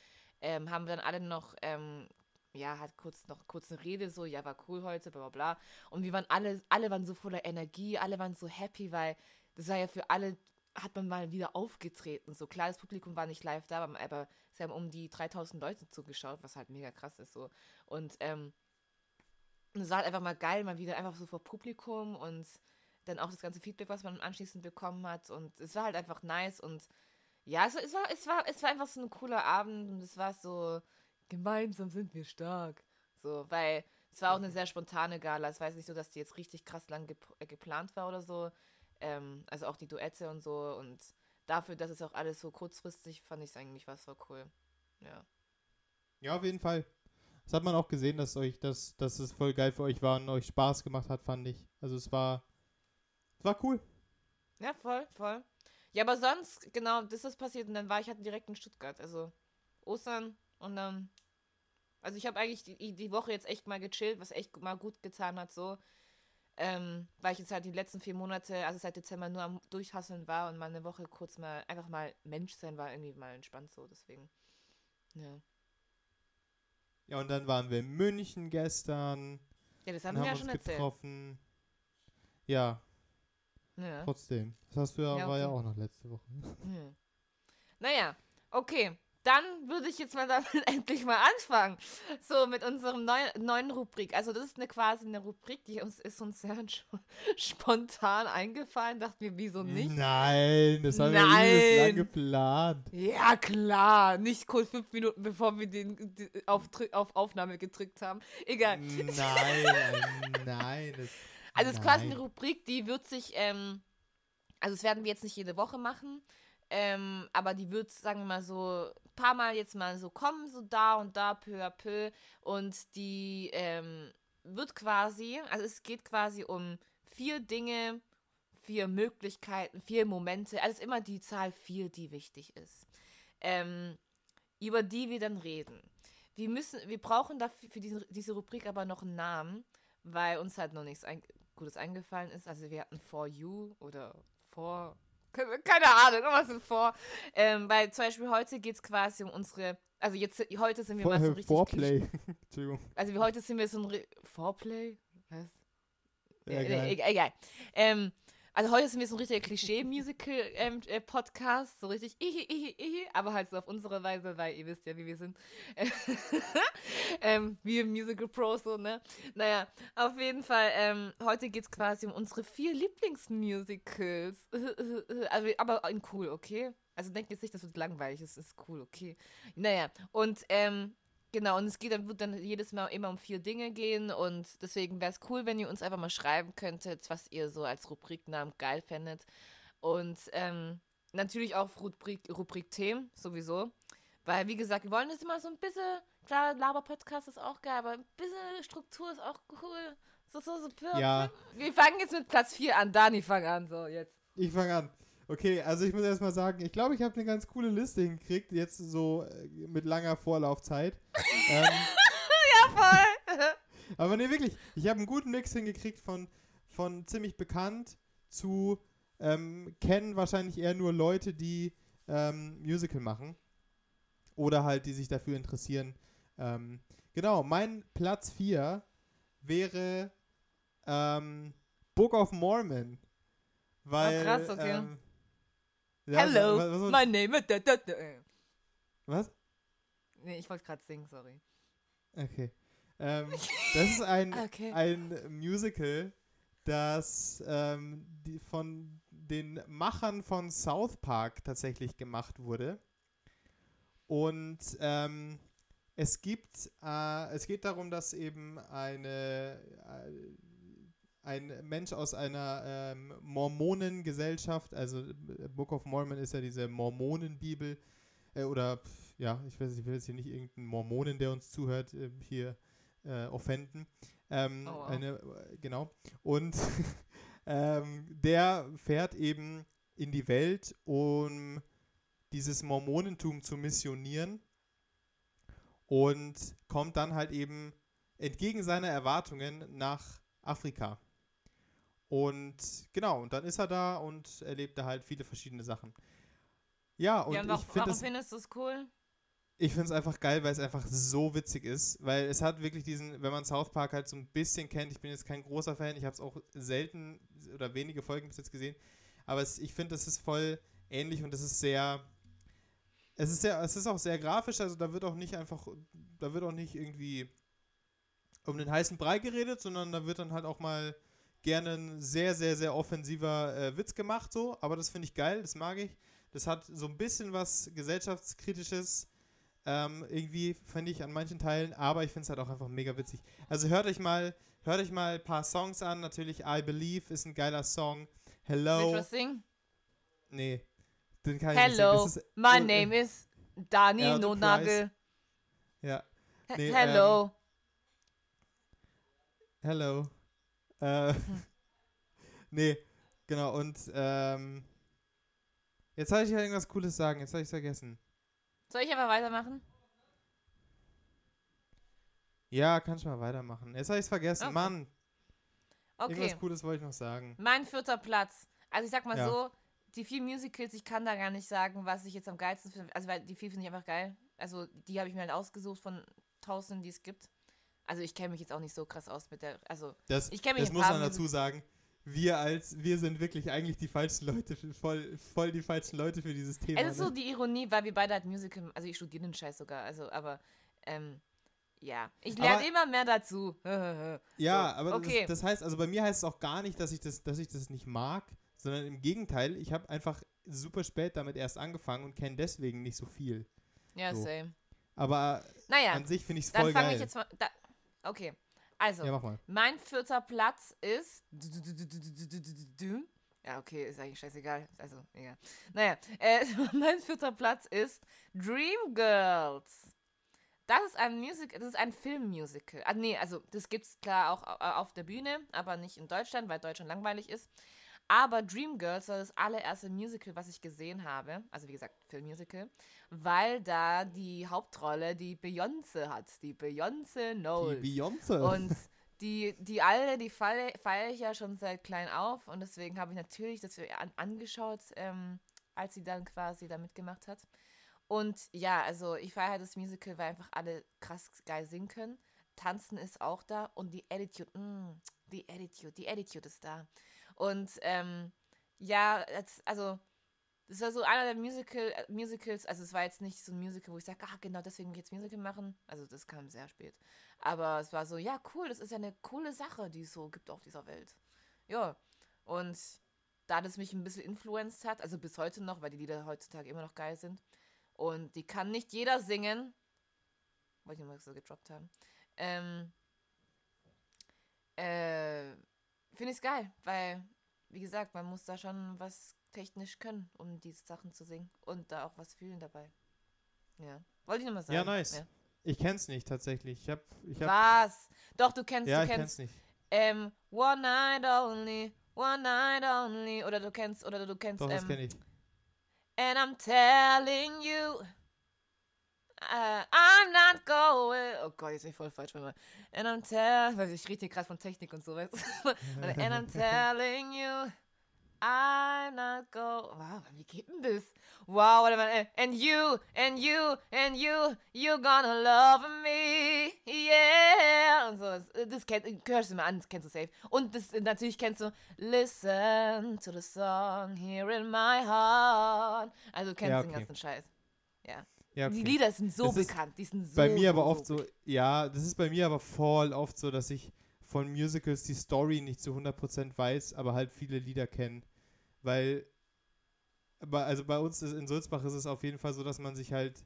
ähm, haben wir dann alle noch, ähm, ja, halt kurz noch kurz eine Rede, so, ja, war cool heute, bla bla bla. Und wir waren alle, alle waren so voller Energie, alle waren so happy, weil das war ja für alle hat man mal wieder aufgetreten. So klar, das Publikum war nicht live da, aber, aber es haben um die 3000 Leute zugeschaut, was halt mega krass ist so. Und ähm, es war halt einfach mal geil, mal wieder einfach so vor Publikum und dann auch das ganze Feedback, was man anschließend bekommen hat. Und es war halt einfach nice und ja, es, es, war, es, war, es war einfach so ein cooler Abend und es war so, gemeinsam sind wir stark. So, weil es war auch eine sehr spontane Gala. Es war jetzt nicht so, dass die jetzt richtig krass lang gep äh, geplant war oder so. Ähm, also auch die Duette und so. Und dafür, dass es auch alles so kurzfristig, fand ich es eigentlich was so cool. Ja. Ja, auf jeden Fall. Das hat man auch gesehen, dass euch, dass, dass es voll geil für euch war und euch Spaß gemacht hat, fand ich. Also es war, es war cool. Ja, voll, voll. Ja, aber sonst, genau, das ist passiert und dann war ich halt direkt in Stuttgart. Also Ostern und dann. Also ich habe eigentlich die, die Woche jetzt echt mal gechillt, was echt mal gut getan hat, so. Ähm, weil ich jetzt halt die letzten vier Monate, also seit Dezember nur am Durchhasseln war und mal eine Woche kurz mal einfach mal Mensch sein war irgendwie mal entspannt so, deswegen. Ja. Ja, und dann waren wir in München gestern. Ja, das haben wir ja uns schon erzählt. getroffen. Ja, Ja. trotzdem. Das hast du ja, Ja, war ja okay. auch noch letzte Woche. Hm. Naja, okay. Dann würde ich jetzt mal damit <laughs> endlich mal anfangen. So, mit unserem neu, neuen Rubrik. Also, das ist eine quasi eine Rubrik, die uns ist uns sehr <laughs> sp- spontan eingefallen. Dachten wir, wieso nicht? Nein, das haben wir Nein. übelst lang geplant. Ja, klar. Nicht kurz fünf Minuten, bevor wir den die, auf, auf Aufnahme gedrückt haben. Egal. <laughs> Nein, nein. Das, Also es ist quasi eine. Rubrik, die wird sich, ähm, also das werden wir jetzt nicht jede Woche machen, ähm, aber die wird, sagen wir mal so, ein paar Mal jetzt mal so kommen, so da und da, peu à peu. Und die ähm, wird quasi, also es geht quasi um vier Dinge, vier Möglichkeiten, vier Momente, also immer die Zahl vier, die wichtig ist, ähm, über die wir dann reden. Wir müssen, wir brauchen dafür für diese, diese Rubrik aber noch einen Namen, weil uns halt noch nichts ein, Gutes eingefallen ist. Also wir hatten For You oder For, <laughs> keine Ahnung, irgendwas mit For. Ähm, weil zum Beispiel heute geht es quasi um unsere, also jetzt, heute sind wir Vor, mal so äh, richtig Foreplay. <laughs> Entschuldigung. also wir heute sind wir so ein Re Foreplay? Was? Ja, äh, geil. äh, egal. Ähm, also heute sind wir so ein richtiger Klischee-Musical-Podcast, so richtig <laughs> ihi, ihi, ihi, aber halt so auf unsere Weise, weil ihr wisst ja, wie wir sind. <laughs> ähm, wir Musical-Pros, so, ne? Naja, auf jeden Fall, ähm, heute geht es quasi um unsere vier Lieblingsmusicals. <laughs> also, aber in cool, okay? Also denkt jetzt nicht, das wird langweilig, es ist cool, okay? Naja, und ähm, Genau, und es geht dann, wird dann jedes Mal immer um vier Dinge gehen und deswegen wäre es cool, wenn ihr uns einfach mal schreiben könntet, was ihr so als Rubriknamen geil fändet. Und ähm, natürlich auch Rubrik, Rubrik Themen, sowieso. Weil, wie gesagt, wir wollen das immer so ein bisschen, klar, Laber-Podcast ist auch geil, aber ein bisschen Struktur ist auch cool. So, so, so. Ja. Wir fangen jetzt mit Platz 4 an. Dani, fang an, so, jetzt. Ich fange an. Okay, also ich muss erstmal sagen, ich glaube, ich habe eine ganz coole Liste hingekriegt, jetzt so äh, mit langer Vorlaufzeit. <laughs> ähm, Ja, voll. <laughs> aber nee, wirklich, ich habe einen guten Mix hingekriegt von, von ziemlich bekannt zu ähm, kennen wahrscheinlich eher nur Leute, die ähm, Musical machen. Oder halt, die sich dafür interessieren. Ähm, genau, mein Platz 4 wäre ähm, Book of Mormon. Weil, krass, okay. Ja, Hello, was, was, my name is... Da, da, da. was? Nee, ich wollte gerade singen, sorry. Okay. Ähm, das ist ein, <laughs> Okay. ein Musical, das ähm, die von den Machern von South Park tatsächlich gemacht wurde. Und ähm, es gibt, äh, es geht darum, dass eben eine, äh, ein Mensch aus einer ähm, Mormonengesellschaft, also äh, Book of Mormon ist ja diese Mormonenbibel, äh, oder ja, ich weiß, ich will jetzt hier nicht irgendeinen Mormonen, der uns zuhört, äh, hier äh, offenden. Ähm, Oh, wow. eine, äh, genau. Und <laughs> ähm, der fährt eben in die Welt, um dieses Mormonentum zu missionieren und kommt dann halt eben entgegen seiner Erwartungen nach Afrika. Und genau, und dann ist er da und erlebt da halt viele verschiedene Sachen. Ja, und ja, und ich warum, finde warum es findest du es cool? ich finde es einfach geil, weil es einfach so witzig ist, weil es hat wirklich diesen, wenn man South Park halt so ein bisschen kennt, ich bin jetzt kein großer Fan, ich habe es auch selten oder wenige Folgen bis jetzt gesehen, aber es, ich finde, das ist voll ähnlich und es ist sehr, es ist sehr, es ist auch sehr grafisch, also da wird auch nicht einfach, da wird auch nicht irgendwie um den heißen Brei geredet, sondern da wird dann halt auch mal gerne ein sehr, sehr, sehr offensiver äh, Witz gemacht, so, aber das finde ich geil, das mag ich. Das hat so ein bisschen was gesellschaftskritisches, ähm, irgendwie finde ich an manchen Teilen, aber ich finde es halt auch einfach mega witzig. Also hört euch mal, hört euch mal ein paar Songs an. Natürlich I Believe ist ein geiler Song. Hello. Willst du was singen? Nee, den kann ich nicht singen. Hello, ist, my oh, name is Dani Elton Nonagel. Ja, Nee, Hello. hello. Äh, <laughs> nee, genau. Und ähm, jetzt soll ich ja irgendwas Cooles sagen. Jetzt habe ich vergessen. Soll ich einfach weitermachen? Ja, kannst du mal weitermachen. Jetzt habe ich es vergessen. Okay. Mann, Okay. irgendwas Cooles wollte ich noch sagen. Mein vierter Platz. Also ich sag mal Ja. so, die vier Musicals, ich kann da gar nicht sagen, was ich jetzt am geilsten finde. Also weil die vier finde ich einfach geil. Also die habe ich mir halt ausgesucht von tausenden, die es gibt. Also ich kenne mich jetzt auch nicht so krass aus mit der, also Das, Ich kenn mich das muss man dazu sagen. Wir als, wir sind wirklich eigentlich die falschen Leute, für, voll, voll die falschen Leute für dieses Thema. es ist so ne? die Ironie, weil wir beide halt Musical, also ich studiere den Scheiß sogar, also aber ähm, ja, ich lerne immer mehr dazu. <laughs> ja, so, aber okay. das, das heißt, also bei mir heißt es auch gar nicht, dass ich das, dass ich das nicht mag, sondern im Gegenteil, ich habe einfach super spät damit erst angefangen und kenne deswegen nicht so viel. ja, so. same. Aber Naja, an sich finde ich es dann voll fange geil. ich jetzt mal. Da, okay, also ja. Mein vierter Platz ist. Ja, okay, ist eigentlich scheißegal. Also, egal. Naja, äh, <laughs> mein vierter Platz ist Dreamgirls. Das ist ein Musical, das ist ein Filmmusical. Ah, nee, also das gibt's klar auch au- auf der Bühne, aber nicht in Deutschland, weil Deutschland langweilig ist. Aber Dreamgirls war das allererste Musical, was ich gesehen habe. Also wie gesagt, Filmmusical. Weil da die Hauptrolle die Beyoncé hat. Die Beyoncé Knowles. Die Beyoncé. Und die, die alle, die feiere feier ich ja schon seit klein auf und deswegen habe ich natürlich das an, angeschaut, ähm, als sie dann quasi da mitgemacht hat. Und ja, also ich feiere halt das Musical, weil einfach alle krass geil singen können. Tanzen ist auch da und die Attitude, mm, die Attitude, die Attitude ist da. Und ähm, ja, also das war so einer der Musical, äh, Musicals, also es war jetzt nicht so ein Musical, wo ich sage, ah, genau deswegen jetzt Musical machen. Also das kam sehr spät. Aber es war so, ja, cool, das ist ja eine coole Sache, die es so gibt auf dieser Welt. Ja, und da das mich ein bisschen influenced hat, also bis heute noch, weil die Lieder heutzutage immer noch geil sind. Und die kann nicht jeder singen. Wollte ich mal so gedroppt haben. Ähm, äh, Finde ich es geil, weil, wie gesagt, man muss da schon was technisch können, um diese Sachen zu singen und da auch was fühlen dabei. Ja. Wollte ich nochmal sagen. Ja, nice. Ich kenn's nicht tatsächlich. Ich hab, ich hab, Was? Doch, du kennst, ja, du ich kennst. kenn's nicht. Ähm, One Night Only, One Night Only. Oder du kennst, oder du kennst, Doch, das ähm, kenn ich. And I'm telling you, uh, I'm not going. Oh Gott, jetzt bin ich voll falsch. And I'm telling, weil ich rede hier gerade von Technik und so, weißt du? <laughs> And I'm telling you, I'm not go. Wow, wie geht denn das? Wow, warte mal. äh, And you, and you, and you, you gonna love me, yeah. Und so, das, kennt, hörst du mal an, das kennst du safe. Und das natürlich kennst du Listen to the song here in my heart. Also du kennst Ja, den okay. ganzen Scheiß. Ja. Ja, Die okay. Lieder sind so Das bekannt, die sind so bei mir aber so, oft so, ja, das ist bei mir aber voll oft so, dass ich von Musicals die Story nicht zu 100% weiß, aber halt viele Lieder kenne. Weil, also bei uns in Sulzbach ist es auf jeden Fall so, dass man sich halt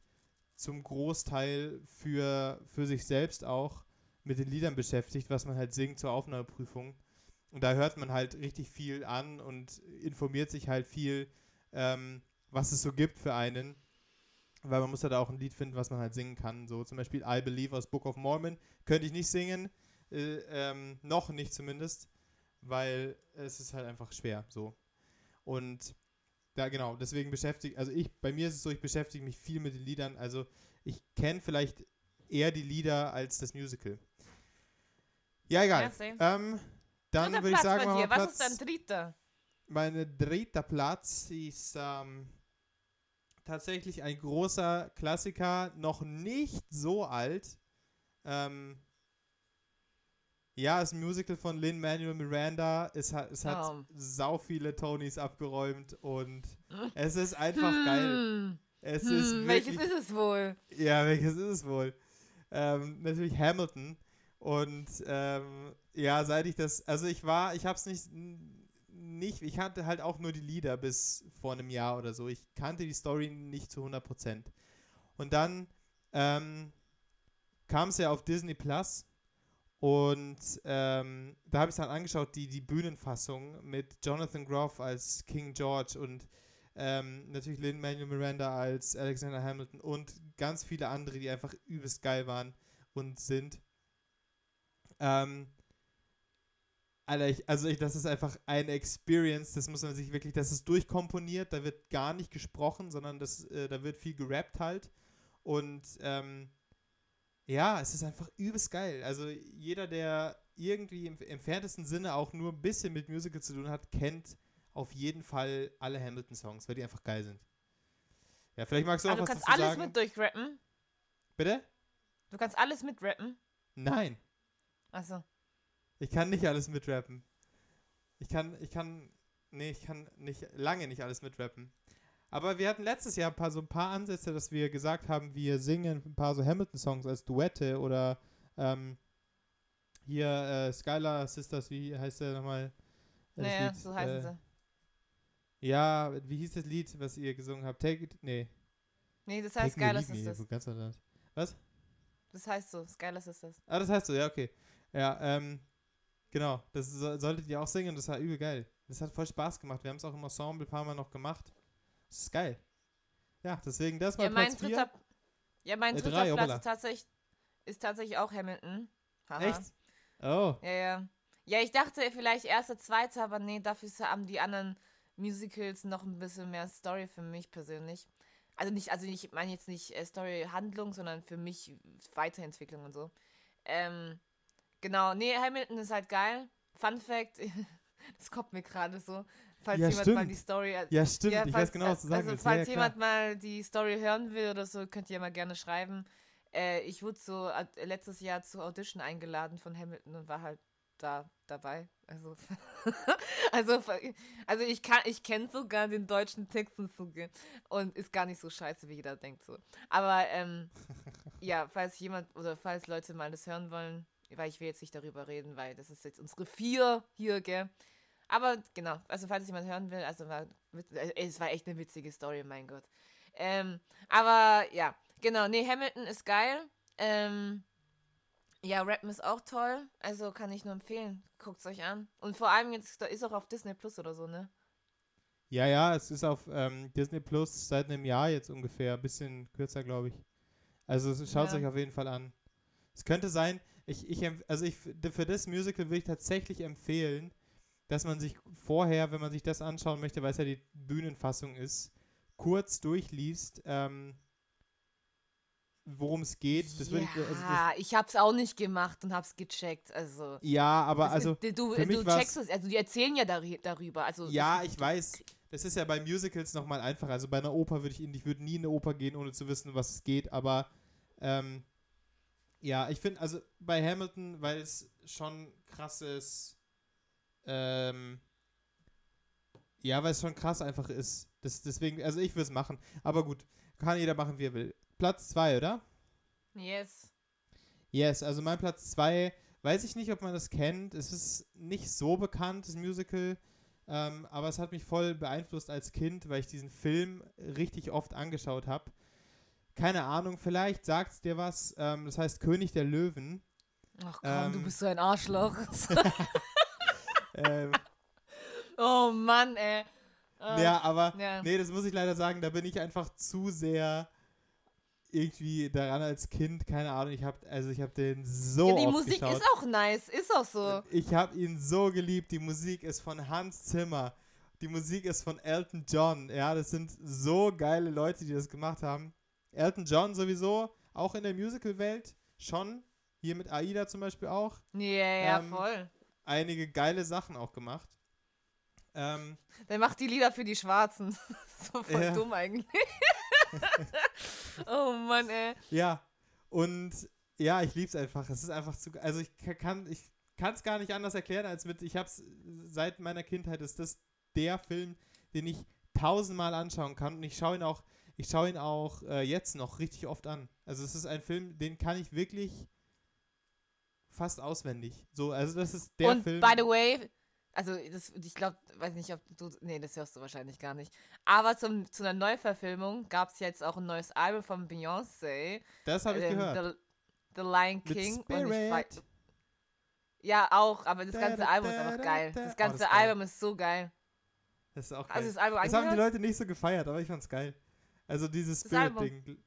zum Großteil für, für sich selbst auch mit den Liedern beschäftigt, was man halt singt zur Aufnahmeprüfung. Und da hört man halt richtig viel an und informiert sich halt viel, ähm, was es so gibt für einen. Weil man muss halt auch ein Lied finden, was man halt singen kann. So zum Beispiel I Believe aus Book of Mormon. Könnte ich nicht singen. Äh, ähm, noch nicht zumindest. Weil es ist halt einfach schwer. So. Und da genau, deswegen beschäftigt, also ich, bei mir ist es so, ich beschäftige mich viel mit den Liedern. Also ich kenne vielleicht eher die Lieder als das Musical. Ja, egal. Ja, ähm, dann würde ich Platz sagen, machen wir dir. Was Platz, ist dein dritter? meine dritter Platz ist ähm, tatsächlich ein großer Klassiker, noch nicht so alt. Ähm, ja, ist ein Musical von Lin-Manuel Miranda. Es hat, es hat Oh. sau viele Tonys abgeräumt und <laughs> es ist einfach geil. Hm. Es Hm, ist welches ist es wohl? ja, welches ist es wohl? Ähm, natürlich Hamilton. Und ähm, ja, seit ich das, also ich war, ich hab's nicht, nicht, ich kannte halt auch nur die Lieder bis vor einem Jahr oder so. Ich kannte die Story nicht zu 100%. Und dann ähm, kam es ja auf Disney Plus und ähm, da habe ich es dann angeschaut, die, die Bühnenfassung mit Jonathan Groff als King George und ähm, natürlich Lin-Manuel Miranda als Alexander Hamilton und ganz viele andere, die einfach übelst geil waren und sind. Ähm, Alter, ich, also ich, das ist einfach eine Experience, das muss man sich wirklich, das ist durchkomponiert, da wird gar nicht gesprochen, sondern das, äh, da wird viel gerappt halt. Und ähm, ja, es ist einfach übelst geil. Also jeder, der irgendwie im entferntesten Sinne auch nur ein bisschen mit Musical zu tun hat, kennt auf jeden Fall alle Hamilton-Songs, weil die einfach geil sind. Ja, vielleicht magst du Ah, auch du was kannst dazu alles sagen. mit durchrappen. Bitte? Du kannst alles mitrappen. Nein, Achso. Ich kann nicht alles mitrappen. Ich kann, ich kann, nee, ich kann nicht, lange nicht alles mitrappen. Aber wir hatten letztes Jahr ein paar, so ein paar Ansätze, dass wir gesagt haben, wir singen ein paar so Hamilton-Songs als Duette oder ähm, hier äh, Skylar Sisters, wie heißt der nochmal? Äh, Naja, so heißen äh, sie. Ja, wie hieß das Lied, was ihr gesungen habt? Take it, nee. Nee, das heißt Skylar Sisters. ganz anders. Was? Das heißt so, Skylar Sisters. Ah, das heißt so, ja, okay. Ja, ähm, genau. Das so, solltet ihr auch singen, das war übel geil. Das hat voll Spaß gemacht. Wir haben es auch im Ensemble ein paar Mal noch gemacht. Das ist geil. Ja, deswegen das mal Ja, mein Platz 4. dritter, ja, mein Äh, dritter drei, Platz ist tatsächlich, ist tatsächlich auch Hamilton. Haha. Echt? Oh. Ja, ja. Ja, ich dachte vielleicht erster, zweiter, aber nee, dafür haben die anderen Musicals noch ein bisschen mehr Story für mich persönlich. Also nicht, also ich meine jetzt nicht äh, Story-Handlung, sondern für mich Weiterentwicklung und so. Ähm, genau, nee, Hamilton ist halt geil. Fun Fact, <laughs> das kommt mir gerade so. Falls Ja, jemand mal stimmt. die Story. Ja, stimmt. Ja, ich falls- weiß genau, was du sagen Also, falls ja, jemand mal die Story hören will oder so, könnt ihr mal gerne schreiben. Äh, ich wurde so letztes Jahr zur Audition eingeladen von Hamilton und war halt da dabei. Also, <laughs> also, also ich kann, ich kenne sogar den deutschen Textenzug und ist gar nicht so scheiße, wie jeder denkt so. Aber ähm, <laughs> ja, falls jemand oder falls Leute mal das hören wollen, weil ich will jetzt nicht darüber reden, weil das ist jetzt unsere vier hier, gell. Aber genau, also falls jemand hören will, also war, äh, es war echt eine witzige Story, mein Gott. Ähm, aber ja, genau, nee, Hamilton ist geil. Ähm, ja, Rappen ist auch toll. Also kann ich nur empfehlen. Guckt es euch an. Und vor allem jetzt, da ist auch auf Disney Plus oder so, ne? Ja, ja, es ist auf ähm, Disney Plus seit einem Jahr jetzt ungefähr. Ein bisschen kürzer, glaube ich. Also schaut es Ja. euch auf jeden Fall an. Es könnte sein, ich, ich, also ich, für das Musical würde ich tatsächlich empfehlen, dass man sich vorher, wenn man sich das anschauen möchte, weil es ja die Bühnenfassung ist, kurz durchliest, ähm, worum es geht. Das würde ich, also ja, ich hab's auch nicht gemacht und hab's gecheckt. Also. ja, aber also, ist, du, du checkst es, also die erzählen ja darü- darüber. Also ja, ich weiß, das ist ja bei Musicals nochmal einfacher. Also bei einer Oper würde ich, ich würde nie in eine Oper gehen, ohne zu wissen, was es geht, aber ähm, ja, ich finde, also bei Hamilton, weil es schon krasses, ähm, ja, weil es schon krass einfach ist. Das, deswegen, also ich würde es machen. Aber gut, kann jeder machen, wie er will. Platz 2, oder? Yes. Yes, also mein Platz 2, weiß ich nicht, ob man das kennt. Es ist nicht so bekannt, das Musical. Ähm, aber es hat mich voll beeinflusst als Kind, weil ich diesen Film richtig oft angeschaut habe. Keine Ahnung, vielleicht sagt es dir was. Ähm, das heißt König der Löwen. Ach komm, du Ähm. bist so ein Arschloch. <laughs> ähm, oh Mann, ey. Äh, ja, aber ja. nee, das muss ich leider sagen, da bin ich einfach zu sehr irgendwie daran als Kind, keine Ahnung, ich habe also ich habe den so ja, die oft Musik geschaut. ist auch nice, ist auch so. Ich habe ihn so geliebt. Die Musik ist von Hans Zimmer. Die Musik ist von Elton John. Ja, das sind so geile Leute, die das gemacht haben. Elton John sowieso, auch in der Musical-Welt schon. Hier mit Aida zum Beispiel auch. Ja, ja, Ähm, voll. Einige geile Sachen auch gemacht. Ähm, <laughs> Der macht die Lieder für die Schwarzen. <laughs> so voll Ja. dumm eigentlich. <laughs> oh Mann, ey. ja, und ja, ich lieb's einfach. Es ist einfach zu. Also ich ka- kann ich kann es gar nicht anders erklären als mit. Ich hab's seit meiner Kindheit ist das der Film, den ich tausendmal anschauen kann und ich schaue ihn auch. Ich schaue ihn auch äh, jetzt noch richtig oft an. Also es ist ein Film, den kann ich wirklich fast auswendig. So, also das ist der Und Film. by the way, also das, ich glaube, weiß nicht, ob du, nee, das hörst du wahrscheinlich gar nicht. Aber zum, zu einer Neuverfilmung gab es jetzt auch ein neues Album von Beyoncé. das habe ich ähm, gehört. The, The Lion King. Und ich ja, auch, aber das Da, ganze da, Album ist da, einfach da, geil. da. Das Oh, ganze das ist geil. Album ist so geil. Das ist auch geil. Also das Album Das haben die? Leute nicht so gefeiert, aber ich fand's geil. Also dieses Das. Spirit-Ding.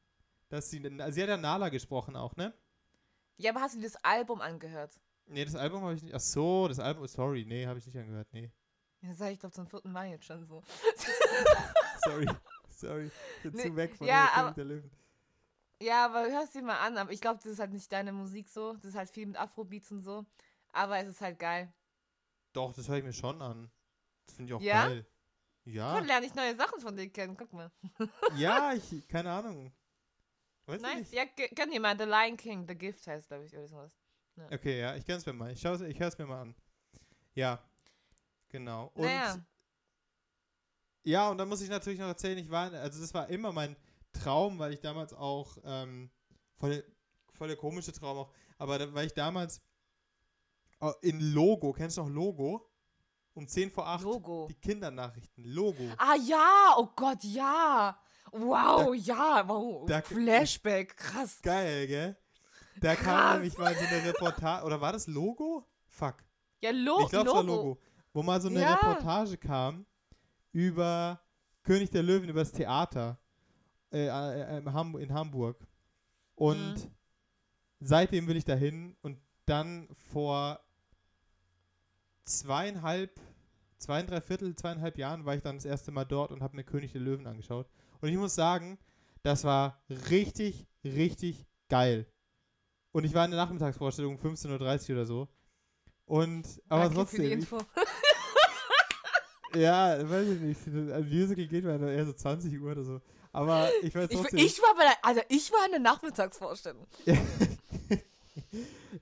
Dass sie, also sie hat ja Nala gesprochen auch, ne? Ja, aber hast du dir das Album angehört? Nee, das Album habe ich nicht. Ach so, das Album, sorry, nee, habe ich nicht angehört, nee. Ja, sag ich glaube zum vierten Mal jetzt schon so. <laughs> Sorry, sorry. Bin Nee, zu weg von ja, der aber- der Löwen. Ja, aber hörst dir mal an. Aber ich glaube, das ist halt nicht deine Musik so. Das ist halt viel mit Afrobeats und so. Aber es ist halt geil. Doch, das höre ich mir schon an. Das finde ich auch Ja? geil. Ja, Dann lerne ich neue Sachen von dir kennen. Guck mal. <laughs> ja, ich, keine Ahnung. Weiß Nice. Ja, dir mal. The Lion King, The Gift heißt, glaube ich, oder sowas. Okay, ja, ich kann's mir mal. Ich, ich höre es mir mal an. Ja, genau. Und naja. Ja, und dann muss ich natürlich noch erzählen, ich war, also das war immer mein Traum, weil ich damals auch, ähm, voll, der- voll der komische Traum auch, aber da, weil ich damals äh, in Logo, kennst du noch Logo? Um 10 vor 8, Logo. die Kindernachrichten, Logo. Ah ja, oh Gott, ja. Wow, ja, wow. da- Flashback, krass. Geil, gell? Da kam Krass. nämlich mal so eine Reportage, oder war das Logo? Fuck. Ja, Lo ich glaube, es Logo. war Logo. Wo mal so eine Ja. Reportage kam über König der Löwen, über das Theater äh, äh, in Ham- in Hamburg. Und Mhm. seitdem will ich dahin und dann vor zweieinhalb, zweieinhalb Viertel, zweieinhalb Jahren war ich dann das erste Mal dort und habe mir König der Löwen angeschaut. Und ich muss sagen, das war richtig, richtig geil. Und ich war in der Nachmittagsvorstellung um 15.30 Uhr oder so. Und, aber Danke für die trotzdem, ich, Info. <laughs> ja, weiß ich nicht. Ein Musical geht mir eher so 20 Uhr oder so. Aber ich weiß Ich, trotzdem. ich war bei der, also ich war in der Nachmittagsvorstellung. <laughs>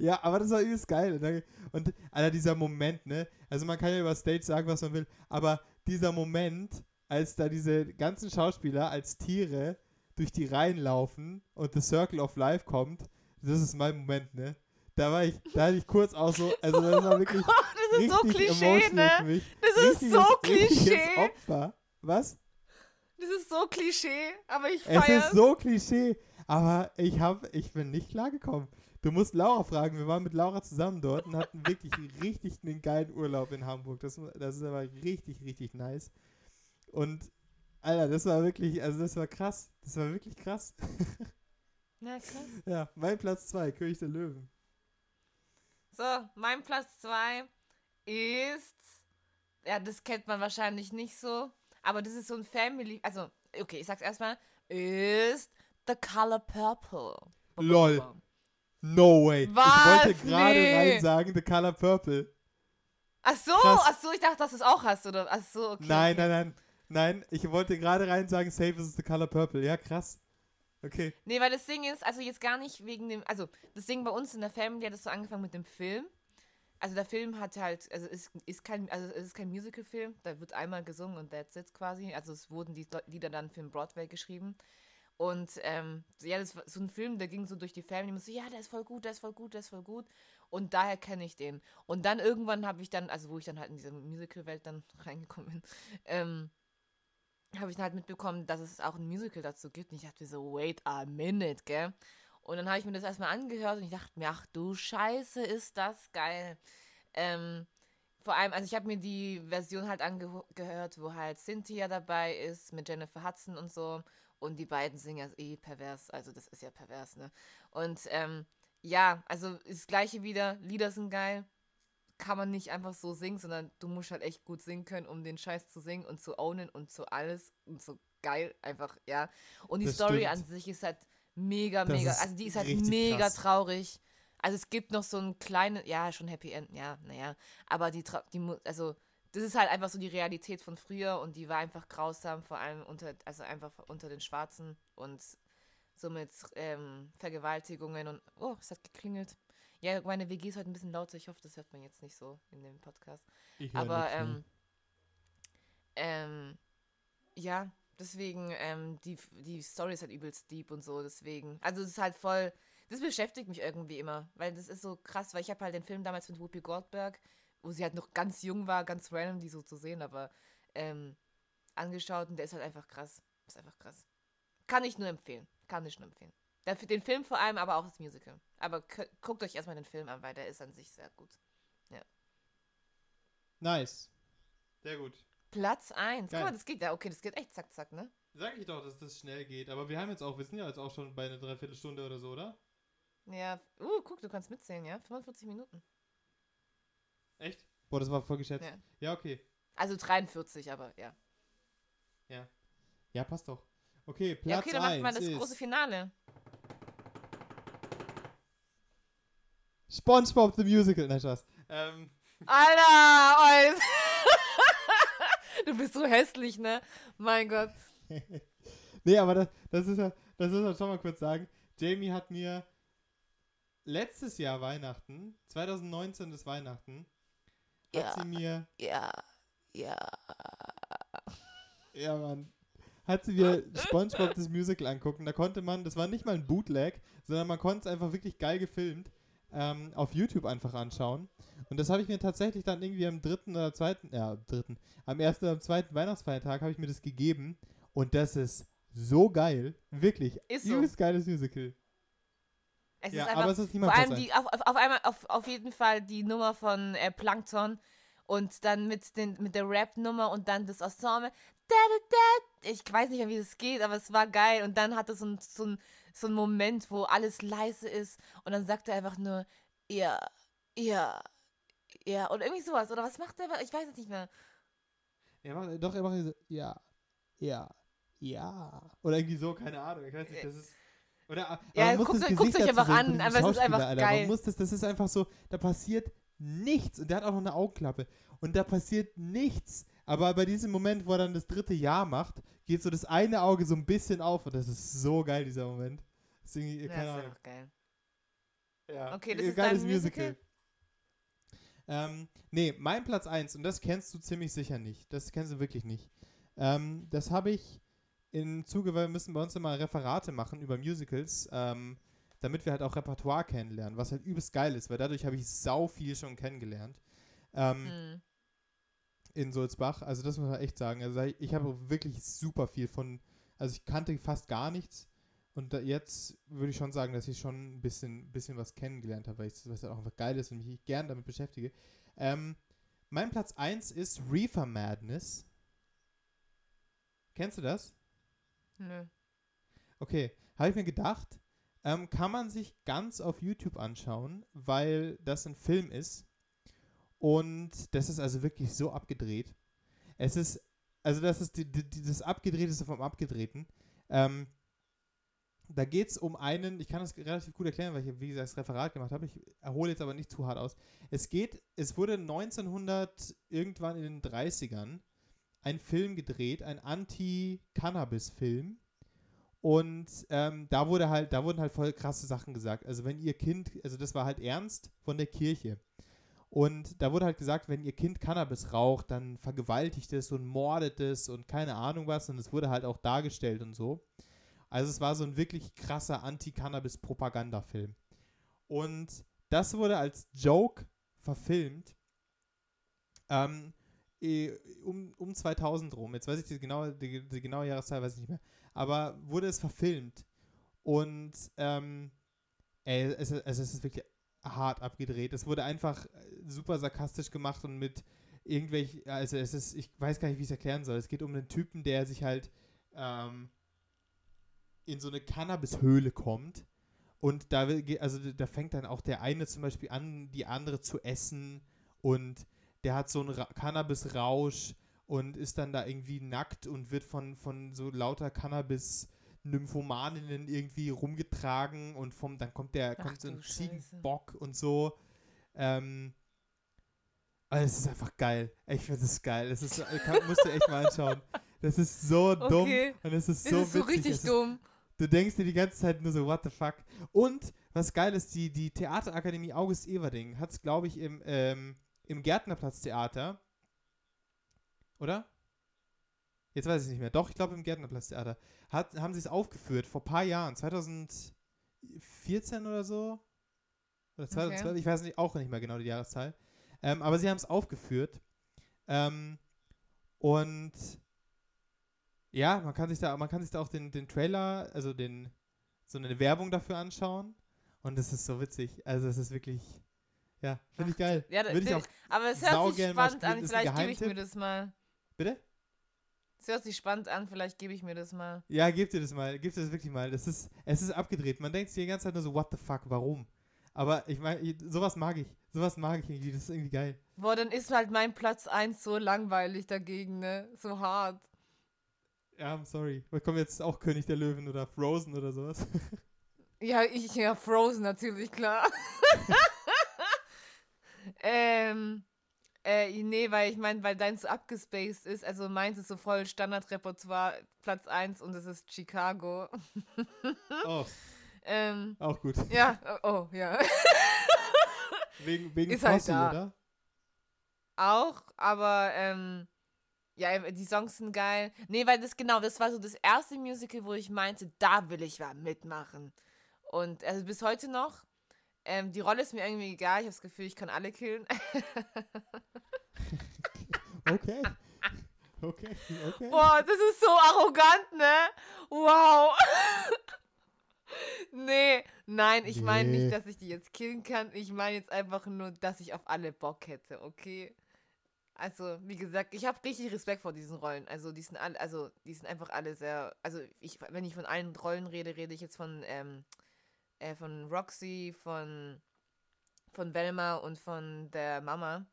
ja, aber das war übelst geil. ne? Und Alter, dieser Moment, ne? Also man kann ja über Stage sagen, was man will, aber dieser Moment, als da diese ganzen Schauspieler als Tiere durch die Reihen laufen und The Circle of Life kommt, das ist mein Moment, ne? Da war ich, da hatte ich kurz auch so, also das war <laughs> wirklich Das ist so Klischee, emotional für ne? mich. Das ist Richtiges- so Klischee. Opfer. Was? Das ist so Klischee, aber ich Es feiere ist so Klischee, aber ich hab, ich bin nicht klargekommen. Du musst Laura fragen, wir waren mit Laura zusammen dort und hatten wirklich richtig einen geilen Urlaub in Hamburg. Das, das ist aber richtig, richtig nice. Und, Alter, das war wirklich, also das war krass. Das war wirklich krass. Na krass. ja, mein Platz 2, König der Löwen. So, mein Platz 2 ist. Ja, das kennt man wahrscheinlich nicht so. Aber das ist so ein Family. Also, okay, ich sag's erstmal. Ist The Color Purple. Lol. No way. Was? Ich wollte gerade Nee. rein sagen, The Color Purple. Ach so, Krass. ach so, ich dachte, dass du es auch hast, oder? Ach so, okay. nein, okay. nein, nein. Nein, ich wollte gerade rein sagen, Safe is The Color Purple. Ja, krass. Okay. Nee, weil das Ding ist, also jetzt gar nicht wegen dem, also das Ding bei uns in der Family hat es so angefangen mit dem Film. Also der Film hat halt, also ist, ist kein, also es ist kein Musical-Film, da wird einmal gesungen und that's it quasi. Also es wurden die Lieder dann für den Broadway geschrieben. Und ähm, ja, das war so ein Film, der ging so durch die Family, und so, ja, der ist voll gut, der ist voll gut, der ist voll gut. Und daher kenne ich den. Und dann irgendwann habe ich dann, also wo ich dann halt in diese Musical-Welt dann <laughs> reingekommen bin, ähm, habe ich dann halt mitbekommen, dass es auch ein Musical dazu gibt. Und ich dachte so, wait a minute, gell? Und dann habe ich mir das erstmal angehört und ich dachte mir, ach du Scheiße, ist das geil. Ähm, vor allem, also ich habe mir die Version halt angehört, wo halt Cynthia dabei ist, mit Jennifer Hudson und so. Und die beiden singen ja eh pervers, also das ist ja pervers, ne? Und ähm, ja, also das gleiche wieder, Lieder sind geil, kann man nicht einfach so singen, sondern du musst halt echt gut singen können, um den Scheiß zu singen und zu ownen und zu alles und so geil einfach, ja. Und die Das Story stimmt. an sich ist halt mega, Das mega, also die ist halt mega krass. traurig. Also es gibt noch so ein kleines, ja, schon Happy End, ja, naja, aber die, die, also das ist halt einfach so die Realität von früher und die war einfach grausam, vor allem unter, also einfach unter den Schwarzen und somit ähm, Vergewaltigungen und, oh, es hat geklingelt. Ja, meine WG ist heute ein bisschen lauter, ich hoffe, das hört man jetzt nicht so in dem Podcast. Ich Aber ähm, ähm, ja, deswegen, ähm, die, die Story ist halt übelst deep und so, deswegen. Also es ist halt voll, das beschäftigt mich irgendwie immer, weil das ist so krass, weil ich habe halt den Film damals mit Whoopi Goldberg, wo sie halt noch ganz jung war, ganz random, die so zu sehen, aber ähm, angeschaut und der ist halt einfach krass. Ist einfach krass. Kann ich nur empfehlen. Kann ich nur empfehlen. Dafür, den Film vor allem, aber auch das Musical. Aber gu- guckt euch erstmal den Film an, weil der ist an sich sehr gut. Nice. Sehr gut. Platz 1. Guck mal, das geht ja. Okay, das geht echt zack, zack, ne? Sag ich doch, dass das schnell geht. Aber wir haben jetzt auch, wir sind ja jetzt auch schon bei einer Dreiviertelstunde oder so, oder? Ja. Uh, guck, du kannst mitzählen, ja? 45 Minuten. Echt? Boah, das war voll geschätzt. Ja. Ja, okay. Also 43, aber ja. Ja, passt doch. Okay, Platz ja, okay, dann macht mal 1 das ist große Finale. SpongeBob the Musical. Nein, Spaß. Ähm, Alter! Oh, <laughs> du bist so hässlich, ne? Mein Gott. <laughs> nee, aber das, das ist ja, das ist ja schon mal kurz sagen. Jamie hat mir letztes Jahr Weihnachten, 2019 das Weihnachten, hat Ja. sie mir, Ja. Ja. ja Mann, hat sie mir <laughs> SpongeBob das Musical angucken. Da konnte man, das war nicht mal ein Bootleg, sondern man konnte es einfach wirklich geil gefilmt ähm, auf YouTube einfach anschauen. Und das habe ich mir tatsächlich dann irgendwie am dritten oder zweiten, ja, am dritten, am ersten oder am zweiten Weihnachtsfeiertag habe ich mir das gegeben. Und das ist so geil. Wirklich. Ist so. Geiles Musical. Es Ja, ist einfach aber es ist niemand Vor allem die, auf, auf, einmal, auf, auf jeden Fall die Nummer von äh, Plankton und dann mit, den, mit der Rap-Nummer und dann das Ensemble. Da, da, da. Ich weiß nicht mehr, wie das geht, aber es war geil. Und dann hat es so ein, so, ein, so ein Moment, wo alles leise ist und dann sagt er einfach nur, ja, ja, ja. Oder irgendwie sowas. Oder was macht er? Ich weiß es nicht mehr. Er macht, doch, er macht so, ja, ja, ja. Oder irgendwie so, keine Ahnung. Ich weiß nicht, das ist. Oder, Ja, guckt guckt euch einfach an, aber es ist einfach Alter. geil. Man muss das, das ist einfach so, da passiert nichts. Und der hat auch noch eine Augenklappe. Und da passiert nichts. Aber bei diesem Moment, wo er dann das dritte Jahr macht, geht so das eine Auge so ein bisschen auf und das ist so geil, dieser Moment. Das ist irgendwie, Ja, keine ist Ahnung. geil. Ja. Okay, das Äh, ist geiles dein Musical? Ähm, nee, mein Platz 1, und das kennst du ziemlich sicher nicht. Das kennst du wirklich nicht. Ähm, das habe ich im Zuge, weil wir müssen bei uns immer Referate machen über Musicals, ähm, damit wir halt auch Repertoire kennenlernen, was halt übelst geil ist, weil dadurch habe ich sau viel schon kennengelernt. Ähm, Hm. in Sulzbach. Also das muss man echt sagen. Also ich habe wirklich super viel von, also ich kannte fast gar nichts. Und da jetzt würde ich schon sagen, dass ich schon ein bisschen, bisschen was kennengelernt habe, weil ich was halt auch einfach geil ist und mich gern damit beschäftige. Ähm, mein Platz 1 ist Reefer Madness. Kennst du das? Nö. Okay, habe ich mir gedacht, ähm, kann man sich ganz auf YouTube anschauen, weil das ein Film ist. Und das ist also wirklich so abgedreht. Es ist, also das ist die, die, die- das Abgedrehteste vom Abgedrehten. Ähm, da geht es um einen, ich kann das relativ gut erklären, weil ich, wie gesagt, das Referat gemacht habe. Ich erhole jetzt aber nicht zu hart aus. Es geht, es wurde 1900, irgendwann in den 30ern, ein Film gedreht, ein Anti-Cannabis-Film. Und ähm, da wurde halt, da wurden halt voll krasse Sachen gesagt. Also wenn ihr Kind, also das war halt ernst von der Kirche. Und da wurde halt gesagt, wenn ihr Kind Cannabis raucht, dann vergewaltigt es und mordet es und keine Ahnung was. Und es wurde halt auch dargestellt und so. Also es war so ein wirklich krasser Anti-Cannabis-Propagandafilm. Und das wurde als Joke verfilmt ähm, um, um 2000 rum. Jetzt weiß ich die genaue, die, die genaue Jahreszahl, weiß ich nicht mehr. Aber wurde es verfilmt. Und ähm, ey, es, es, es ist wirklich hart abgedreht. Es wurde einfach äh, super sarkastisch gemacht und mit irgendwelch, also es ist, ich weiß gar nicht, wie ich es erklären soll. Es geht um einen Typen, der sich halt ähm, in so eine Cannabishöhle kommt und da also da fängt dann auch der eine zum Beispiel an, die andere zu essen und der hat so einen Ra Cannabis-Rausch und ist dann da irgendwie nackt und wird von, von so lauter Cannabis-Nymphomaninnen irgendwie rumgetragen und vom, dann kommt der, Ach kommt so ein. Ziegenbock und so. Ähm, also es ist einfach geil. Ich finde es geil. Es ist, so- kann, musst du echt mal anschauen. Das ist so dumm Okay. und es ist Das so ist so witzig. richtig es ist, dumm. Du denkst dir die ganze Zeit nur so, what the fuck. Und was geil ist, die, die Theaterakademie August Everding hat es, glaube ich, im, ähm, im Gärtnerplatztheater. Oder? Jetzt weiß ich nicht mehr. Doch, ich glaube im Gärtnerplatztheater. Hat, haben sie es aufgeführt vor ein paar Jahren, 2014 oder so. Oder 2012, ich weiß nicht, auch nicht mehr genau die Jahreszahl. Ähm, aber sie haben es aufgeführt. Ähm, und ja, man kann sich da, man kann sich da auch den, den Trailer, also den, so eine Werbung dafür anschauen. Und es ist so witzig. Also es ist wirklich, ja, finde ich geil. Ja, da- Würde ich da- auch, aber es hört sich spannend an. Vielleicht gebe ich mir das mal. bitte? Es hört sich spannend an. Vielleicht gebe ich mir das mal. Ja, gib dir das mal, gib dir das wirklich mal. Das ist, es ist abgedreht. Man denkt sich die ganze Zeit nur so, what the fuck, warum? Aber ich meine, sowas mag ich. Sowas mag ich irgendwie. Das ist irgendwie geil. Boah, dann ist halt mein Platz 1 so langweilig dagegen, ne? So hart. Ja, I'm sorry. Wir kommen jetzt auch König der Löwen oder Frozen oder sowas. <laughs> Ja, ich, ja, Frozen natürlich, klar. <laughs> ähm, äh, nee, weil ich meine, weil dein so abgespaced ist, also meins ist so voll Standardrepertoire, Platz 1 und es ist Chicago. <laughs> oh, ähm, auch gut. ja, oh, oh, ja. <laughs> Wegen, wegen Ist halt Fossil, da. oder? Auch, aber ähm, ja, die Songs sind geil. Nee, weil das genau, das war so das erste Musical, wo ich meinte, da will ich mal mitmachen. Und also bis heute noch. Ähm, die Rolle ist mir irgendwie egal. Ich habe das Gefühl, ich kann alle killen. Okay. Okay, okay. Boah, das ist so arrogant, ne? Wow. nee, nein, ich meine Nee. nicht, dass ich die jetzt killen kann. Ich meine jetzt einfach nur, dass ich auf alle Bock hätte, okay? Also, wie gesagt, ich habe richtig Respekt vor diesen Rollen. Also, die sind alle, also, die sind einfach alle sehr, also, ich, wenn ich von allen Rollen rede, rede ich jetzt von, ähm, äh, von Roxy, von, von Velma und von der Mama.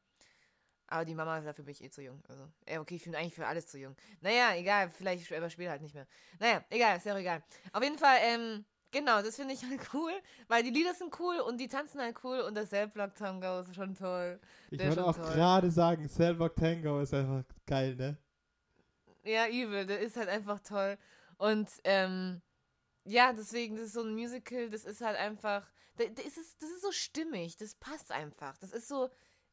Aber die Mama, dafür bin ich eh zu jung. Also, äh, okay, ich bin eigentlich für alles zu jung. Naja, egal, vielleicht überspiele halt nicht mehr. Naja, egal, ist ja auch egal. Auf jeden Fall, ähm, Genau, das finde ich <laughs> halt cool, weil die Lieder sind cool und die tanzen halt cool und das Self-Block Tango ist schon toll. Ich wollte auch gerade sagen, Cellblock Tango ist einfach geil, ne? Ja, übel, der ist halt einfach toll. Und ähm, ja, deswegen, das ist so ein Musical, das ist halt einfach, da, da ist das ist so stimmig, das passt einfach. Das ist so,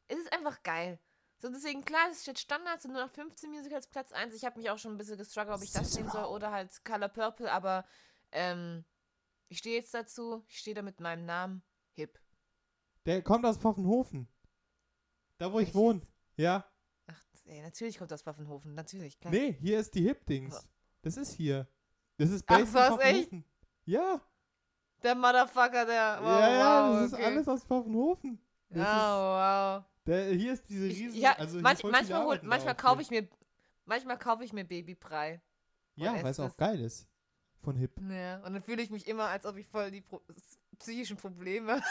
es ist einfach geil. So, deswegen, klar, es steht Standard, sind nur noch 15 Musicals Platz 1. Ich habe mich auch schon ein bisschen gestruggelt, ob ich das sehen soll oder halt Color Purple, aber ähm, ich stehe jetzt dazu, ich stehe da mit meinem Namen, Hip. Der kommt aus Pfaffenhofen. Da, wo ich Echt wohne. Ja. Ach, ey, natürlich kommt das Waffenhofen, natürlich, klar. Nee, hier ist die Hip-Dings. Das ist hier. Das ist Ach, in was, echt? Ja. Der Motherfucker, der, wow, ja, ja, wow, das okay. ist alles aus Pfaffenhofen. Das Ja, wow. der, hier ist diese riesen... ja, also manch, manchmal hol, manchmal kaufe ich mir manchmal kaufe ich mir Babybrei. Ja, weil es auch geil ist. Von Hip. Ja, und dann fühle ich mich immer, als ob ich voll die Pro psychischen Probleme.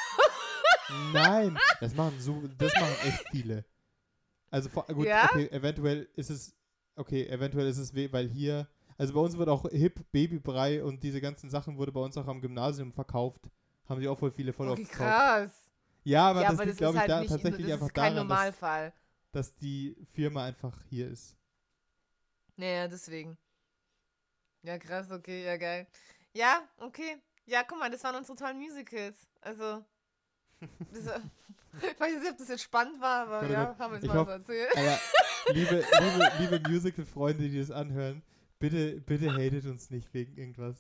<laughs> Nein, das machen so, das machen echt viele. Also vor, gut, Ja? okay, eventuell ist es, okay, eventuell ist es, we- weil hier, also bei uns wird auch Hip, Babybrei und diese ganzen Sachen wurde bei uns auch am Gymnasium verkauft. Haben sich auch voll viele voll Okay, oft gekauft. krass. Ja, aber ja, das aber liegt, das glaube ich, halt da nicht, tatsächlich einfach daran, dass, Normalfall. dass die Firma einfach hier ist. Ja, ja, deswegen. Ja, krass, okay, ja, geil. Ja, okay. Ja, guck mal, das waren unsere tollen Musicals. Also, <laughs> das, ich weiß nicht, ob das jetzt spannend war, aber ja, haben wir Ich mal so erzählt. Aber liebe, liebe, liebe Musical-Freunde, die das anhören, bitte, bitte hatet uns nicht wegen irgendwas.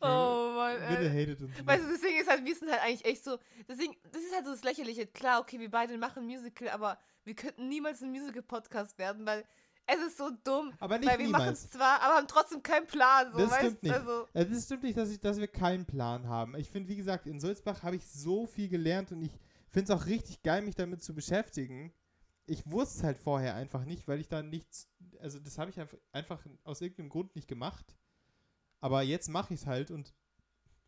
Oh Mann, Bitte ey. hatet uns nicht. Weißt du, Ding ist halt, wir sind halt eigentlich echt so, deswegen, das ist halt so das Lächerliche. Klar, okay, wir beide machen Musical, aber wir könnten niemals ein Musical-Podcast werden, weil es ist so dumm. aber nicht weil wir machen es zwar, aber haben trotzdem keinen Plan. So, Das weißt? stimmt nicht. Also, Äh, Das stimmt nicht, dass, ich, dass wir keinen Plan haben. Ich finde, wie gesagt, in Sulzbach habe ich so viel gelernt und ich finde es auch richtig geil, mich damit zu beschäftigen. Ich wusste es halt vorher einfach nicht, weil ich da nichts, also das habe ich einfach, aus irgendeinem Grund nicht gemacht. Aber jetzt mache ich es halt und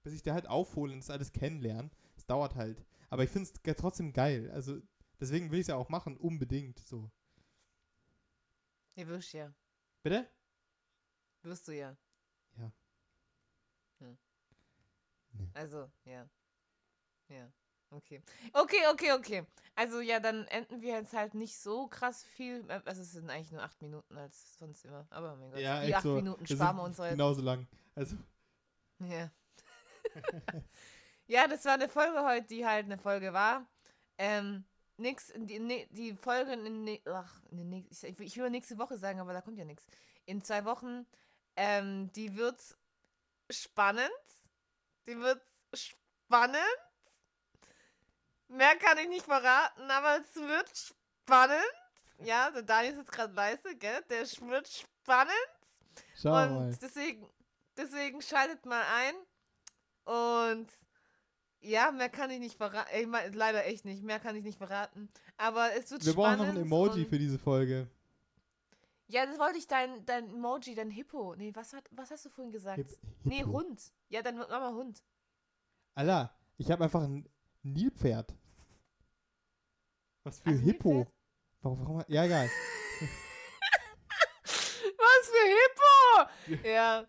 bis ich da halt aufhole und das alles kennenlernen, es dauert halt. Aber ich finde es trotzdem geil. Also deswegen will ich es ja auch machen, unbedingt so. ihr wirst ja. Bitte? Wirst du ja. Ja. Hm. Nee. Also, ja. Ja. Okay. Okay, okay, okay. Also ja, dann enden wir jetzt halt nicht so krass viel. äh, Also es sind eigentlich nur acht Minuten als sonst immer. Aber mein Gott, Ja, die acht so. Minuten sparen wir uns heute. Genauso lang. Also Ja. <laughs> ja, das war eine Folge heute, die halt eine Folge war. Ähm, nix, die, ne, die Folge in, ne, ach, in den nächsten- ich, ich will nächste Woche sagen, aber da kommt ja nichts. In zwei Wochen, ähm, die wird spannend. Die wird spannend. Mehr kann ich nicht verraten, aber es wird spannend. Ja, der Daniel ist jetzt gerade leise, gell? Der wird spannend. schau Und mal. deswegen, deswegen schaltet mal ein. Und ja, mehr kann ich nicht verraten. Ich mein, leider echt nicht. Mehr kann ich nicht verraten. Aber es wird Wir brauchen spannend. noch ein Emoji für diese Folge. Ja, das wollte ich dein, dein Emoji, dein Hippo. Nee, was, hat, was hast du vorhin gesagt? Hip- nee, Hippo. Hund. Ja, dann mach mal Hund. Alter, ich habe einfach ein Nilpferd. Was für Ein Hippo? Nilpferd? Warum, warum? Ja, egal. <laughs> Was für Hippo! ja.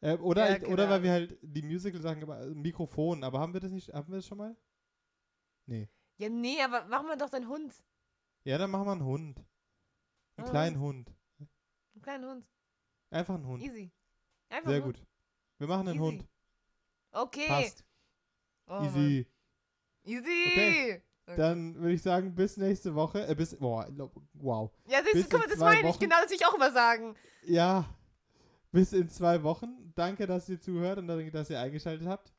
Äh, oder, Ja, keine oder weil wir halt die Musical-Sachen gemacht haben, Mikrofon, aber haben wir das nicht, haben wir das schon mal? Nee. Ja, nee, aber mach mal doch deinen Hund. Ja, dann machen wir einen Hund. Einen Ah. kleinen Hund. Einen kleinen Hund. Einfach einen Hund. Easy. Einfach Sehr Hund. gut. Wir machen einen Easy. Hund. Okay. Passt. Oh, Mann. Easy. Okay. Okay. Dann würde ich sagen, bis nächste Woche. Äh, bis, boah, wow. Ja, siehst du, guck mal, das meine ich. Genau, das will ich auch immer sagen. Ja, bis in zwei Wochen. Danke, dass ihr zuhört und danke, dass ihr eingeschaltet habt.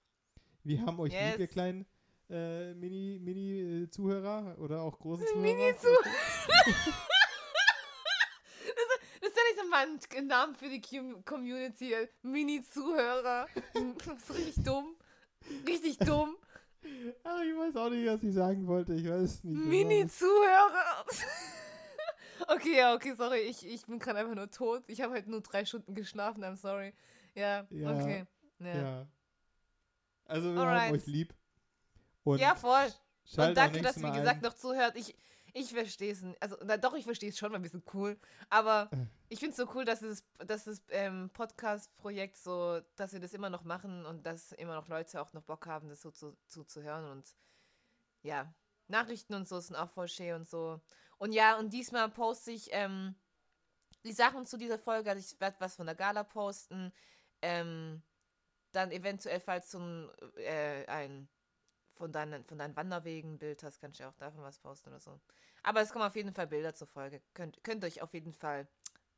Wir haben euch Yes. lieb, ihr kleinen äh, Mini, Mini äh, oder auch große Zuhörer. Mini <laughs> Das ist ja nicht so mein Name für die Com- Community. Mini-Zuhörer. <laughs> Das ist richtig dumm. Richtig dumm. Ach, ich weiß auch nicht, was ich sagen wollte. Ich weiß es nicht. Mini-Zuhörer. <laughs> Okay, ja, okay, sorry. Ich, ich bin gerade einfach nur tot. Ich habe halt nur drei Stunden geschlafen. I'm sorry. Ja, Ja, okay. Ja, Ja. Also, wir Alright. haben euch lieb. Und ja voll. Und danke, dass ihr, wie gesagt, noch zuhört. Ich, Ich verstehe es nicht. Also, na, doch, ich verstehe es schon, weil wir sind cool. Aber ich finde es so cool, dass das, dass das ähm, Podcast-Projekt so, dass wir das immer noch machen und dass immer noch Leute auch noch Bock haben, das so zu, zu, zu hören. Und ja, Nachrichten und so sind auch voll schön und so. Und ja, und diesmal poste ich ähm, die Sachen zu dieser Folge. Also ich werde was von der Gala posten. Ähm, dann eventuell, falls du ein, äh, ein von deinen, von deinen Wanderwegen ein Bild hast, kannst du ja auch davon was posten oder so. Aber es kommen auf jeden Fall Bilder zur Folge. Könnt, könnt euch auf jeden Fall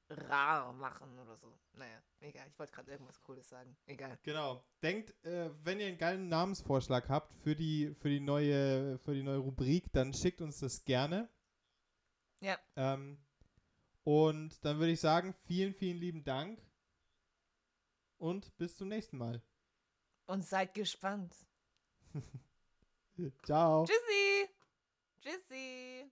rar machen oder so. Naja, egal. Ich wollte gerade irgendwas Cooles sagen. Egal. Genau. Denkt, äh, wenn ihr einen geilen Namensvorschlag habt für die, für die neue, für die neue Rubrik, dann schickt uns das gerne. Ja. Ähm, und dann würde ich sagen, vielen, vielen lieben Dank. Und bis zum nächsten Mal. Und seid gespannt. <laughs> Ciao. Tschüssi. Tschüssi.